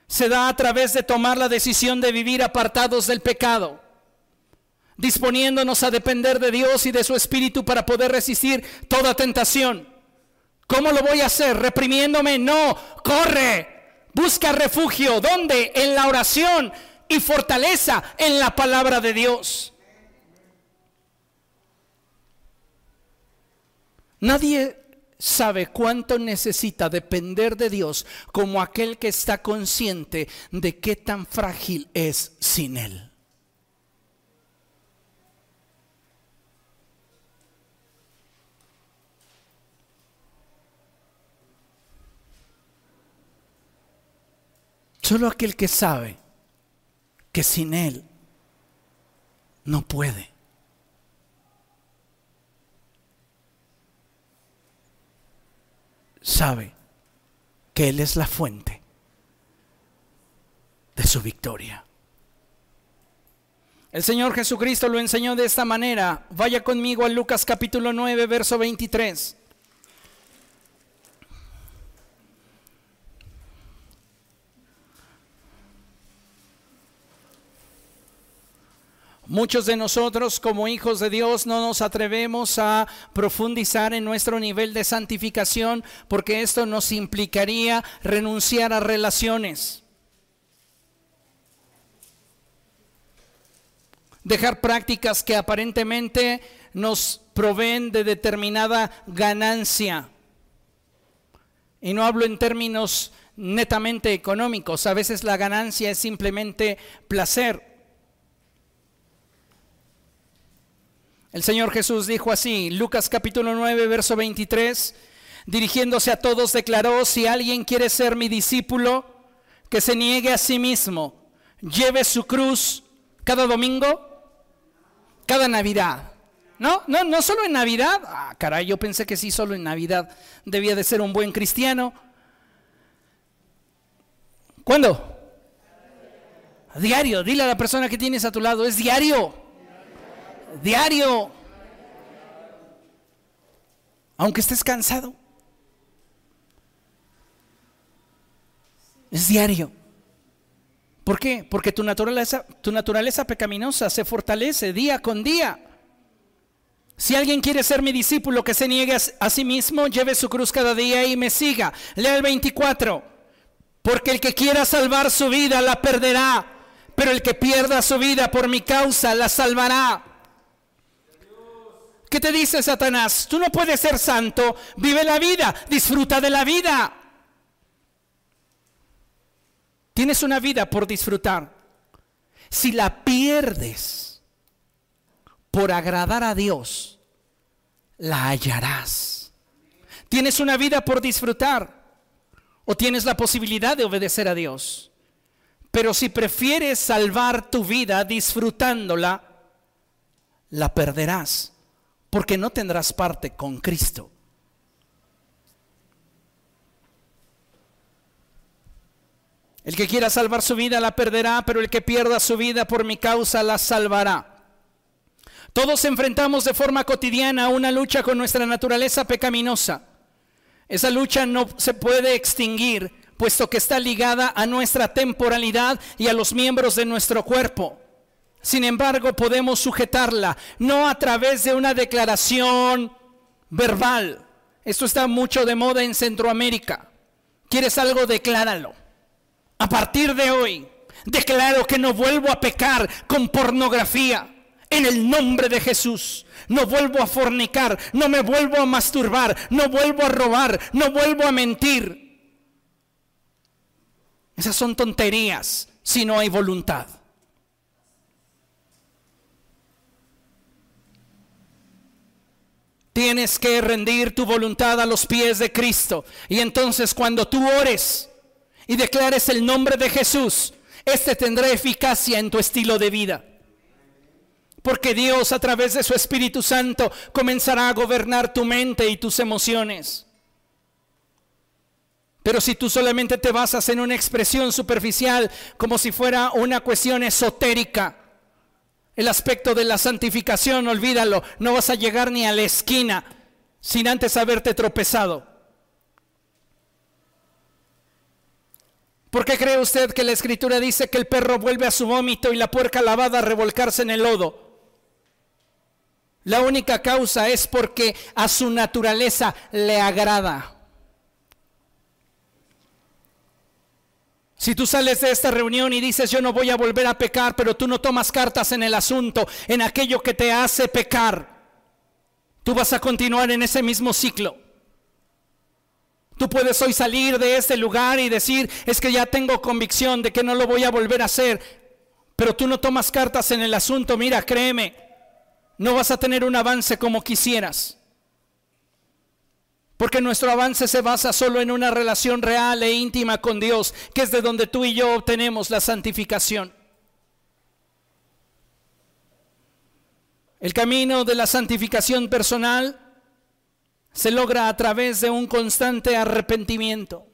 se da a través de tomar la decisión de vivir apartados del pecado, disponiéndonos a depender de Dios y de su Espíritu para poder resistir toda tentación. ¿Cómo lo voy a hacer? ¿Reprimiéndome? No, corre, busca refugio. ¿Dónde? En la oración y fortaleza en la palabra de Dios. Nadie sabe cuánto necesita depender de Dios como aquel que está consciente de qué tan frágil es sin Él. Solo aquel que sabe que sin Él no puede. Sabe que Él es la fuente de su victoria. El Señor Jesucristo lo enseñó de esta manera. Vaya conmigo a Lucas capítulo 9, verso 23. Muchos de nosotros como hijos de Dios no nos atrevemos a profundizar en nuestro nivel de santificación porque esto nos implicaría renunciar a relaciones. dejar prácticas que aparentemente nos proveen de determinada ganancia. Y no hablo en términos netamente económicos, a veces la ganancia es simplemente placer. El Señor Jesús dijo así, Lucas capítulo 9, verso 23, dirigiéndose a todos, declaró, si alguien quiere ser mi discípulo, que se niegue a sí mismo, lleve su cruz cada domingo, cada Navidad. No, no, no solo en Navidad. Ah, caray, yo pensé que sí, solo en Navidad debía de ser un buen cristiano. ¿Cuándo? Diario. Dile a la persona que tienes a tu lado, es diario. Diario. Aunque estés cansado. Es diario. ¿Por qué? Porque tu naturaleza, tu naturaleza pecaminosa se fortalece día con día. Si alguien quiere ser mi discípulo, que se niegue a sí mismo, lleve su cruz cada día y me siga. Lea el 24. Porque el que quiera salvar su vida la perderá, pero el que pierda su vida por mi causa la salvará. ¿Qué te dice Satanás? Tú no puedes ser santo, vive la vida, disfruta de la vida. Tienes una vida por disfrutar. Si la pierdes, por agradar a Dios, la hallarás. Tienes una vida por disfrutar o tienes la posibilidad de obedecer a Dios. Pero si prefieres salvar tu vida disfrutándola, la perderás porque no tendrás parte con Cristo. El que quiera salvar su vida la perderá, pero el que pierda su vida por mi causa la salvará. Todos enfrentamos de forma cotidiana una lucha con nuestra naturaleza pecaminosa. Esa lucha no se puede extinguir, puesto que está ligada a nuestra temporalidad y a los miembros de nuestro cuerpo. Sin embargo, podemos sujetarla, no a través de una declaración verbal. Esto está mucho de moda en Centroamérica. ¿Quieres algo? Decláralo. A partir de hoy, declaro que no vuelvo a pecar con pornografía en el nombre de Jesús. No vuelvo a fornicar, no me vuelvo a masturbar, no vuelvo a robar, no vuelvo a mentir. Esas son tonterías si no hay voluntad. Tienes que rendir tu voluntad a los pies de Cristo. Y entonces cuando tú ores y declares el nombre de Jesús, este tendrá eficacia en tu estilo de vida. Porque Dios a través de su Espíritu Santo comenzará a gobernar tu mente y tus emociones. Pero si tú solamente te basas en una expresión superficial, como si fuera una cuestión esotérica, el aspecto de la santificación, olvídalo, no vas a llegar ni a la esquina sin antes haberte tropezado. ¿Por qué cree usted que la escritura dice que el perro vuelve a su vómito y la puerca lavada a revolcarse en el lodo? La única causa es porque a su naturaleza le agrada. Si tú sales de esta reunión y dices yo no voy a volver a pecar, pero tú no tomas cartas en el asunto, en aquello que te hace pecar, tú vas a continuar en ese mismo ciclo. Tú puedes hoy salir de este lugar y decir, es que ya tengo convicción de que no lo voy a volver a hacer, pero tú no tomas cartas en el asunto, mira, créeme, no vas a tener un avance como quisieras. Porque nuestro avance se basa solo en una relación real e íntima con Dios, que es de donde tú y yo obtenemos la santificación. El camino de la santificación personal se logra a través de un constante arrepentimiento.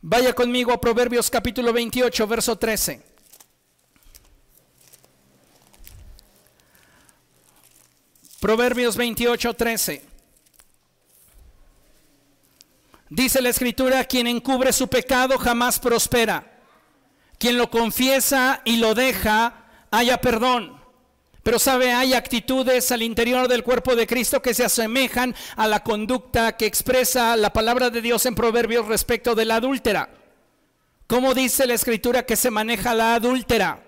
Vaya conmigo a Proverbios capítulo 28, verso 13. Proverbios 28, 13. Dice la escritura, quien encubre su pecado jamás prospera. Quien lo confiesa y lo deja, haya perdón. Pero sabe, hay actitudes al interior del cuerpo de Cristo que se asemejan a la conducta que expresa la palabra de Dios en Proverbios respecto de la adúltera. ¿Cómo dice la escritura que se maneja la adúltera?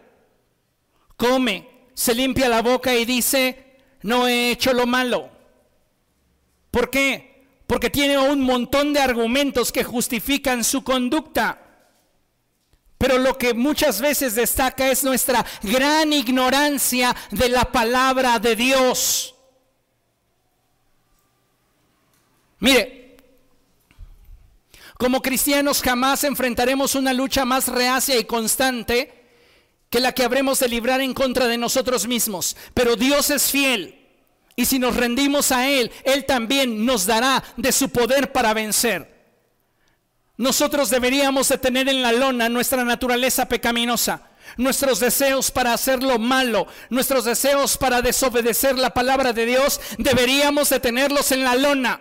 come, se limpia la boca y dice, no he hecho lo malo. ¿Por qué? Porque tiene un montón de argumentos que justifican su conducta. Pero lo que muchas veces destaca es nuestra gran ignorancia de la palabra de Dios. Mire, como cristianos jamás enfrentaremos una lucha más reacia y constante que la que habremos de librar en contra de nosotros mismos. Pero Dios es fiel. Y si nos rendimos a Él, Él también nos dará de su poder para vencer. Nosotros deberíamos de tener en la lona nuestra naturaleza pecaminosa, nuestros deseos para hacer lo malo, nuestros deseos para desobedecer la palabra de Dios, deberíamos de tenerlos en la lona.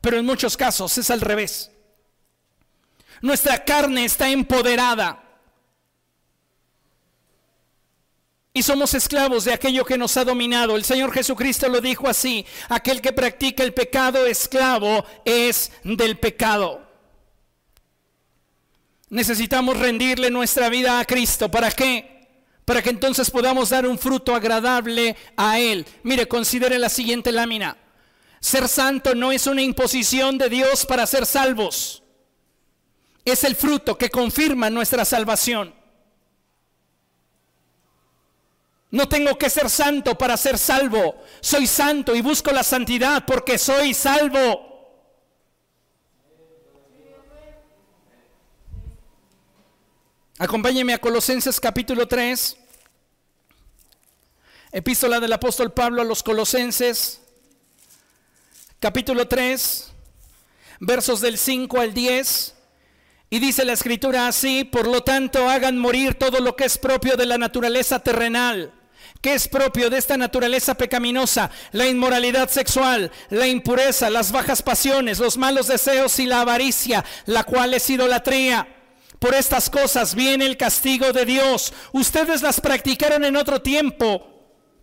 Pero en muchos casos es al revés. Nuestra carne está empoderada y somos esclavos de aquello que nos ha dominado. El Señor Jesucristo lo dijo así, aquel que practica el pecado esclavo es del pecado. Necesitamos rendirle nuestra vida a Cristo. ¿Para qué? Para que entonces podamos dar un fruto agradable a Él. Mire, considere la siguiente lámina. Ser santo no es una imposición de Dios para ser salvos. Es el fruto que confirma nuestra salvación. No tengo que ser santo para ser salvo. Soy santo y busco la santidad porque soy salvo. Acompáñeme a Colosenses capítulo 3. Epístola del apóstol Pablo a los Colosenses. Capítulo 3, versos del 5 al 10. Y dice la escritura así, por lo tanto hagan morir todo lo que es propio de la naturaleza terrenal que es propio de esta naturaleza pecaminosa, la inmoralidad sexual, la impureza, las bajas pasiones, los malos deseos y la avaricia, la cual es idolatría. Por estas cosas viene el castigo de Dios. Ustedes las practicaron en otro tiempo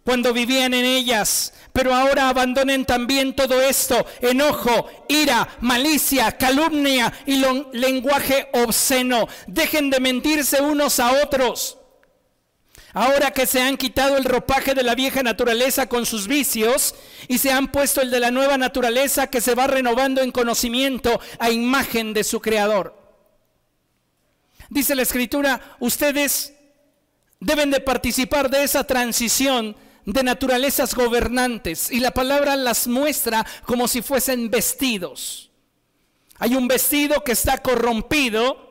cuando vivían en ellas, pero ahora abandonen también todo esto, enojo, ira, malicia, calumnia y lenguaje obsceno. Dejen de mentirse unos a otros Ahora que se han quitado el ropaje de la vieja naturaleza con sus vicios y se han puesto el de la nueva naturaleza que se va renovando en conocimiento a imagen de su creador. Dice la escritura, ustedes deben de participar de esa transición de naturalezas gobernantes y la palabra las muestra como si fuesen vestidos. Hay un vestido que está corrompido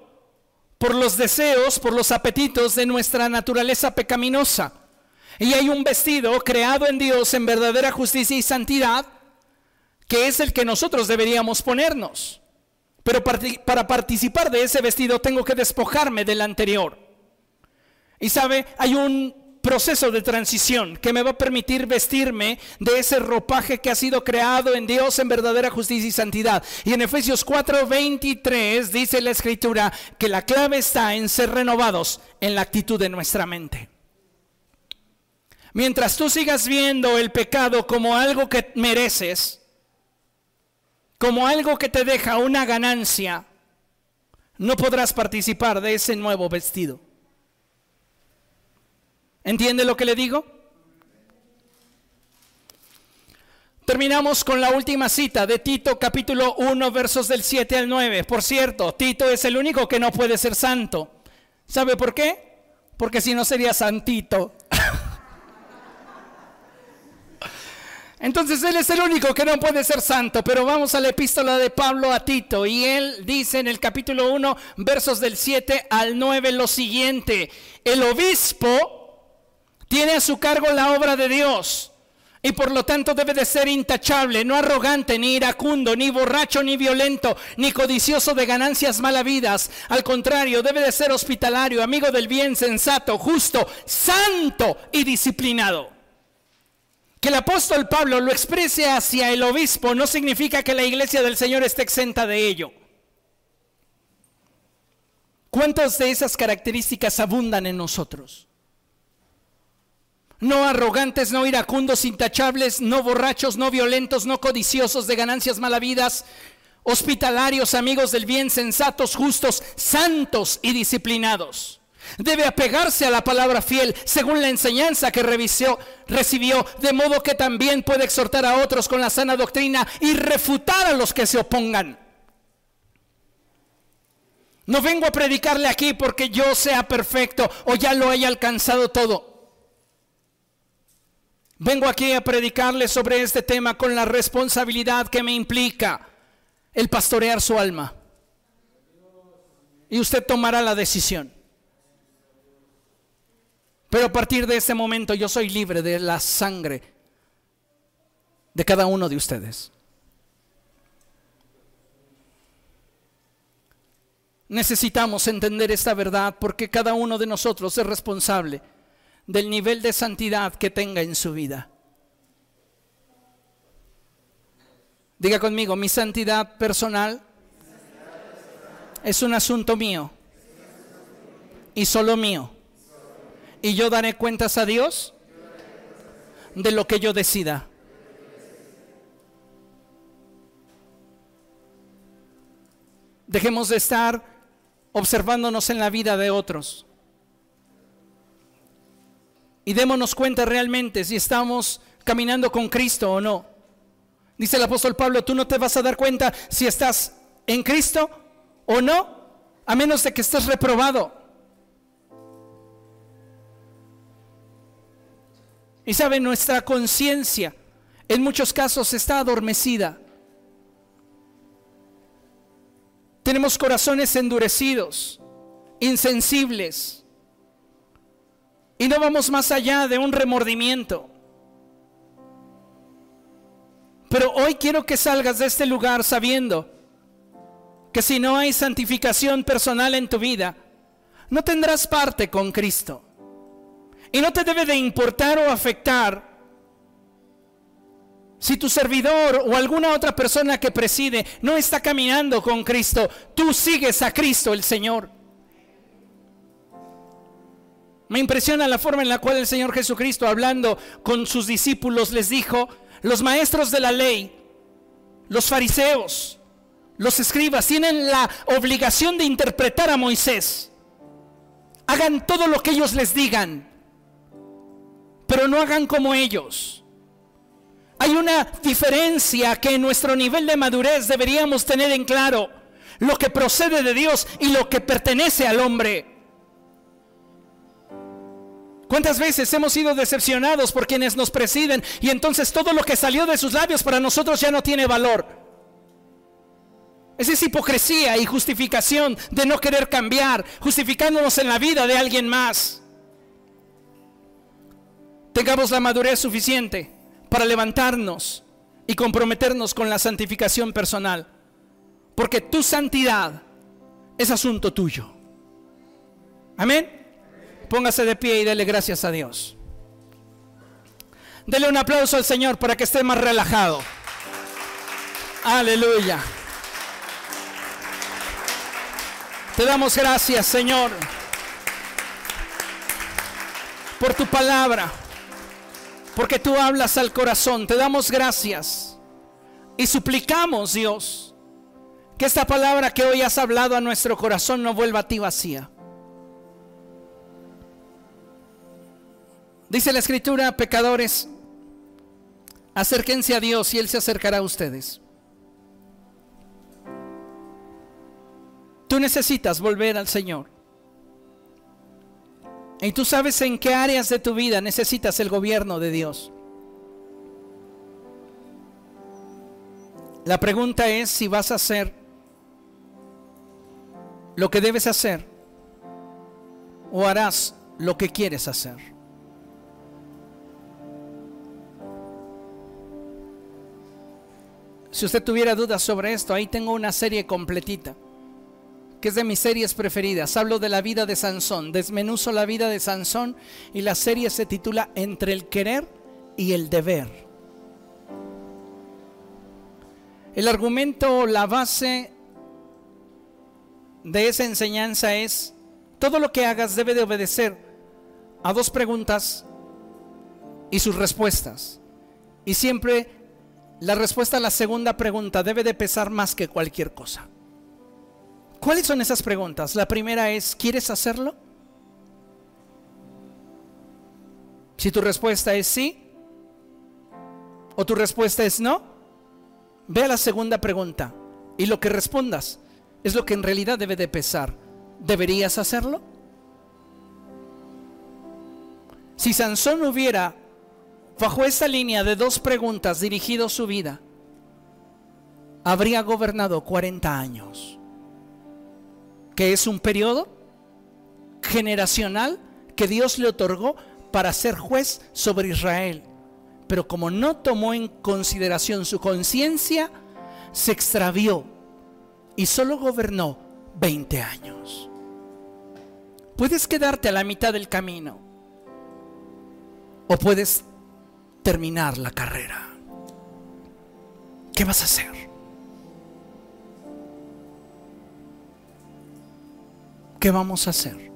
por los deseos, por los apetitos de nuestra naturaleza pecaminosa. Y hay un vestido creado en Dios en verdadera justicia y santidad, que es el que nosotros deberíamos ponernos. Pero para participar de ese vestido tengo que despojarme del anterior. Y sabe, hay un proceso de transición que me va a permitir vestirme de ese ropaje que ha sido creado en Dios en verdadera justicia y santidad. Y en Efesios 4:23 dice la escritura que la clave está en ser renovados en la actitud de nuestra mente. Mientras tú sigas viendo el pecado como algo que mereces, como algo que te deja una ganancia, no podrás participar de ese nuevo vestido. ¿Entiende lo que le digo? Terminamos con la última cita de Tito capítulo 1 versos del 7 al 9. Por cierto, Tito es el único que no puede ser santo. ¿Sabe por qué? Porque si no sería santito. Entonces él es el único que no puede ser santo, pero vamos a la epístola de Pablo a Tito y él dice en el capítulo 1 versos del 7 al 9 lo siguiente, el obispo tiene a su cargo la obra de Dios y por lo tanto debe de ser intachable, no arrogante, ni iracundo, ni borracho, ni violento, ni codicioso de ganancias malavidas. Al contrario, debe de ser hospitalario, amigo del bien, sensato, justo, santo y disciplinado. Que el apóstol Pablo lo exprese hacia el obispo no significa que la iglesia del Señor esté exenta de ello. ¿Cuántas de esas características abundan en nosotros? No arrogantes, no iracundos, intachables, no borrachos, no violentos, no codiciosos de ganancias malavidas, hospitalarios, amigos del bien, sensatos, justos, santos y disciplinados. Debe apegarse a la palabra fiel según la enseñanza que revisó, recibió, de modo que también puede exhortar a otros con la sana doctrina y refutar a los que se opongan. No vengo a predicarle aquí porque yo sea perfecto o ya lo haya alcanzado todo. Vengo aquí a predicarle sobre este tema con la responsabilidad que me implica el pastorear su alma. Y usted tomará la decisión. Pero a partir de ese momento yo soy libre de la sangre de cada uno de ustedes. Necesitamos entender esta verdad porque cada uno de nosotros es responsable del nivel de santidad que tenga en su vida. Diga conmigo, mi santidad personal es un asunto mío y solo mío. Y yo daré cuentas a Dios de lo que yo decida. Dejemos de estar observándonos en la vida de otros. Y démonos cuenta realmente si estamos caminando con Cristo o no. Dice el apóstol Pablo, tú no te vas a dar cuenta si estás en Cristo o no, a menos de que estés reprobado. Y sabe, nuestra conciencia en muchos casos está adormecida. Tenemos corazones endurecidos, insensibles. Y no vamos más allá de un remordimiento. Pero hoy quiero que salgas de este lugar sabiendo que si no hay santificación personal en tu vida, no tendrás parte con Cristo. Y no te debe de importar o afectar si tu servidor o alguna otra persona que preside no está caminando con Cristo. Tú sigues a Cristo el Señor. Me impresiona la forma en la cual el Señor Jesucristo, hablando con sus discípulos, les dijo, los maestros de la ley, los fariseos, los escribas, tienen la obligación de interpretar a Moisés. Hagan todo lo que ellos les digan pero no hagan como ellos. Hay una diferencia que en nuestro nivel de madurez deberíamos tener en claro. Lo que procede de Dios y lo que pertenece al hombre. ¿Cuántas veces hemos sido decepcionados por quienes nos presiden y entonces todo lo que salió de sus labios para nosotros ya no tiene valor? Esa es hipocresía y justificación de no querer cambiar, justificándonos en la vida de alguien más tengamos la madurez suficiente para levantarnos y comprometernos con la santificación personal. Porque tu santidad es asunto tuyo. Amén. Póngase de pie y dele gracias a Dios. Dele un aplauso al Señor para que esté más relajado. Aleluya. Te damos gracias, Señor, por tu palabra porque tú hablas al corazón. Te damos gracias y suplicamos, Dios, que esta palabra que hoy has hablado a nuestro corazón no vuelva a ti vacía. Dice la escritura, pecadores, acérquense a Dios y Él se acercará a ustedes. Tú necesitas volver al Señor. Y tú sabes en qué áreas de tu vida necesitas el gobierno de Dios. La pregunta es si vas a hacer lo que debes hacer o harás lo que quieres hacer. Si usted tuviera dudas sobre esto, ahí tengo una serie completita que es de mis series preferidas. Hablo de la vida de Sansón, desmenuzo la vida de Sansón y la serie se titula Entre el querer y el deber. El argumento, la base de esa enseñanza es, todo lo que hagas debe de obedecer a dos preguntas y sus respuestas. Y siempre la respuesta a la segunda pregunta debe de pesar más que cualquier cosa. ¿Cuáles son esas preguntas? La primera es, ¿quieres hacerlo? Si tu respuesta es sí o tu respuesta es no, ve a la segunda pregunta y lo que respondas es lo que en realidad debe de pesar. ¿Deberías hacerlo? Si Sansón hubiera bajo esta línea de dos preguntas, dirigido su vida, habría gobernado 40 años, que es un periodo generacional que Dios le otorgó para ser juez sobre Israel. Pero como no tomó en consideración su conciencia, se extravió y solo gobernó 20 años. Puedes quedarte a la mitad del camino o puedes terminar la carrera. ¿Qué vas a hacer? ¿Qué vamos a hacer?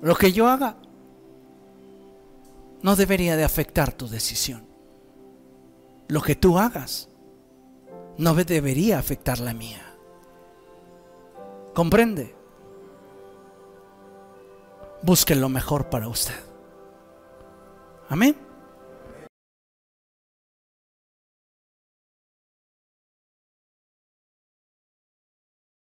Lo que yo haga no debería de afectar tu decisión. Lo que tú hagas no debería afectar la mía. ¿Comprende? Busque lo mejor para usted. Amén.